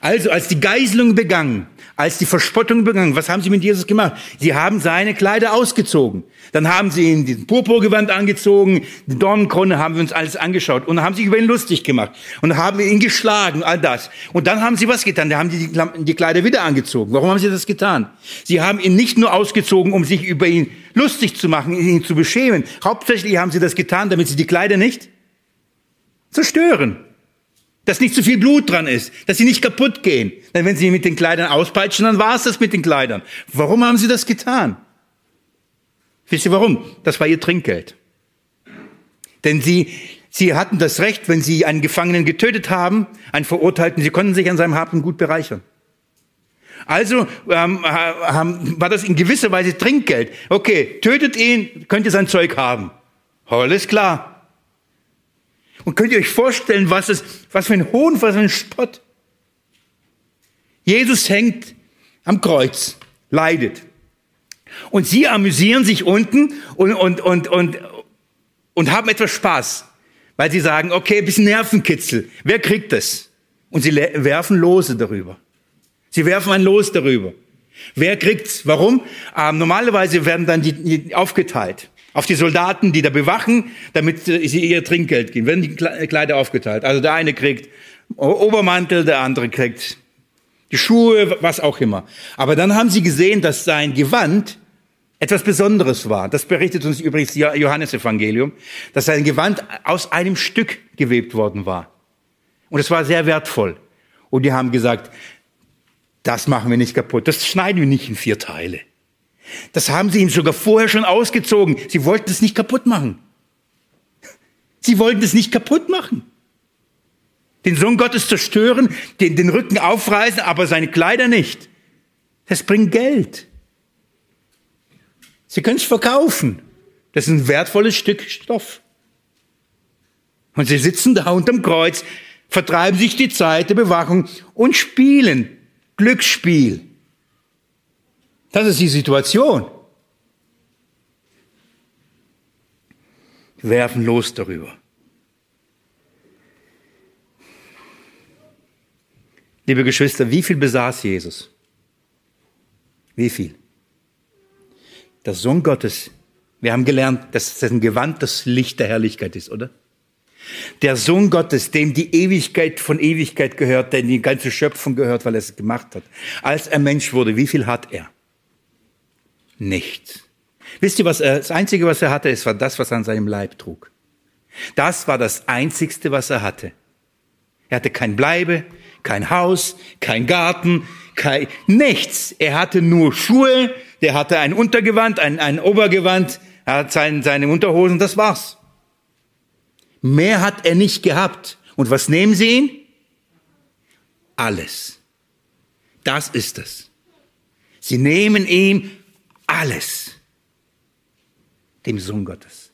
Also, als die Geiselung begann, als die Verspottung begann, was haben sie mit Jesus gemacht? Sie haben seine Kleider ausgezogen. Dann haben sie ihn den Purpurgewand angezogen, die Dornenkrone haben wir uns alles angeschaut und haben sich über ihn lustig gemacht und haben ihn geschlagen, all das. Und dann haben sie was getan? Da haben sie die Kleider wieder angezogen. Warum haben sie das getan? Sie haben ihn nicht nur ausgezogen, um sich über ihn lustig zu machen, ihn zu beschämen. Hauptsächlich haben sie das getan, damit sie die Kleider nicht zerstören dass nicht zu viel Blut dran ist, dass sie nicht kaputt gehen. Denn wenn sie mit den Kleidern auspeitschen, dann war es das mit den Kleidern. Warum haben sie das getan? Wisst ihr warum? Das war ihr Trinkgeld. Denn sie, sie hatten das Recht, wenn sie einen Gefangenen getötet haben, einen Verurteilten, sie konnten sich an seinem und Gut bereichern. Also ähm, haben, war das in gewisser Weise Trinkgeld. Okay, tötet ihn, könnt ihr sein Zeug haben. Alles klar. Und könnt ihr euch vorstellen, was, es, was für ein Hohn, was für ein Spott. Jesus hängt am Kreuz, leidet. Und sie amüsieren sich unten und, und, und, und, und haben etwas Spaß, weil sie sagen, okay, bisschen Nervenkitzel. Wer kriegt das? Und sie werfen Lose darüber. Sie werfen ein Los darüber. Wer kriegt's? Warum? Ähm, normalerweise werden dann die, die aufgeteilt auf die Soldaten, die da bewachen, damit sie ihr Trinkgeld geben. Werden die Kleider aufgeteilt. Also der eine kriegt Obermantel, der andere kriegt die Schuhe, was auch immer. Aber dann haben sie gesehen, dass sein Gewand etwas Besonderes war. Das berichtet uns übrigens Johannes Evangelium, dass sein Gewand aus einem Stück gewebt worden war. Und es war sehr wertvoll. Und die haben gesagt, das machen wir nicht kaputt. Das schneiden wir nicht in vier Teile. Das haben sie ihm sogar vorher schon ausgezogen. Sie wollten es nicht kaputt machen. Sie wollten es nicht kaputt machen. Den Sohn Gottes zerstören, den, den Rücken aufreißen, aber seine Kleider nicht. Das bringt Geld. Sie können es verkaufen. Das ist ein wertvolles Stück Stoff. Und sie sitzen da unterm Kreuz, vertreiben sich die Zeit der Bewachung und spielen Glücksspiel. Das ist die Situation. Werfen los darüber. Liebe Geschwister, wie viel besaß Jesus? Wie viel? Der Sohn Gottes. Wir haben gelernt, dass sein Gewand das Licht der Herrlichkeit ist, oder? Der Sohn Gottes, dem die Ewigkeit von Ewigkeit gehört, der die ganze Schöpfung gehört, weil er es gemacht hat. Als er Mensch wurde, wie viel hat er? Nichts. Wisst ihr, was er, das Einzige, was er hatte, es war das, was er an seinem Leib trug. Das war das Einzigste, was er hatte. Er hatte kein Bleibe, kein Haus, kein Garten, kein, nichts. Er hatte nur Schuhe, der hatte ein Untergewand, ein, ein Obergewand, er hat sein, seine Unterhosen, das war's. Mehr hat er nicht gehabt. Und was nehmen Sie ihn? Alles. Das ist es. Sie nehmen ihm alles. Dem Sohn Gottes.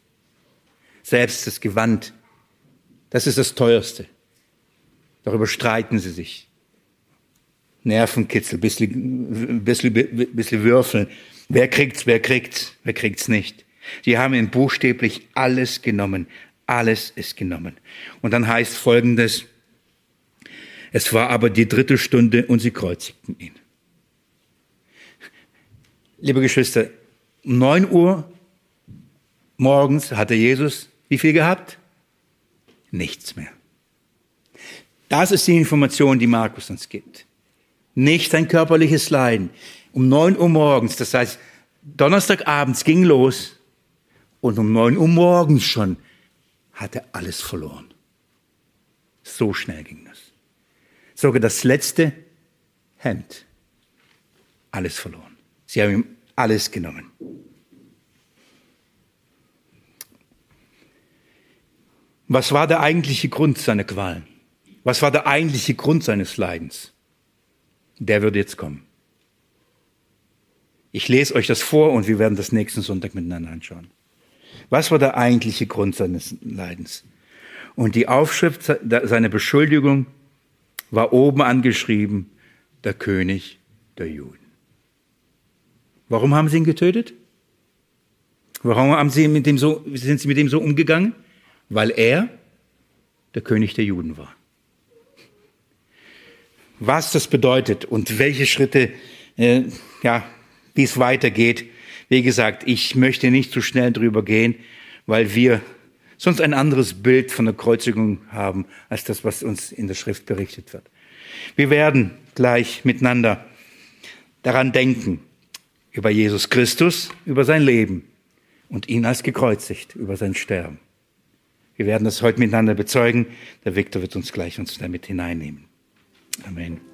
Selbst das Gewand. Das ist das teuerste. Darüber streiten sie sich. Nervenkitzel, bisschen, bisschen, bisschen würfeln. Wer kriegt's, wer kriegt's, wer kriegt's nicht. Sie haben ihn buchstäblich alles genommen. Alles ist genommen. Und dann heißt folgendes, es war aber die dritte Stunde und sie kreuzigten ihn. Liebe Geschwister, um neun Uhr morgens hatte Jesus wie viel gehabt? Nichts mehr. Das ist die Information, die Markus uns gibt. Nicht ein körperliches Leiden. Um neun Uhr morgens, das heißt, Donnerstagabends ging los und um neun Uhr morgens schon hat er alles verloren. So schnell ging das. Sogar das letzte Hemd. Alles verloren. Sie haben ihm alles genommen. Was war der eigentliche Grund seiner Qualen? Was war der eigentliche Grund seines Leidens? Der wird jetzt kommen. Ich lese euch das vor und wir werden das nächsten Sonntag miteinander anschauen. Was war der eigentliche Grund seines Leidens? Und die Aufschrift seiner Beschuldigung war oben angeschrieben, der König der Juden. Warum haben sie ihn getötet? Warum haben sie mit dem so, sind sie mit ihm so umgegangen? Weil er der König der Juden war. Was das bedeutet und welche Schritte, äh, ja, wie es weitergeht, wie gesagt, ich möchte nicht zu schnell drüber gehen, weil wir sonst ein anderes Bild von der Kreuzigung haben, als das, was uns in der Schrift berichtet wird. Wir werden gleich miteinander daran denken, über Jesus Christus, über sein Leben und ihn als gekreuzigt, über sein Sterben. Wir werden das heute miteinander bezeugen. Der Viktor wird uns gleich uns damit hineinnehmen. Amen.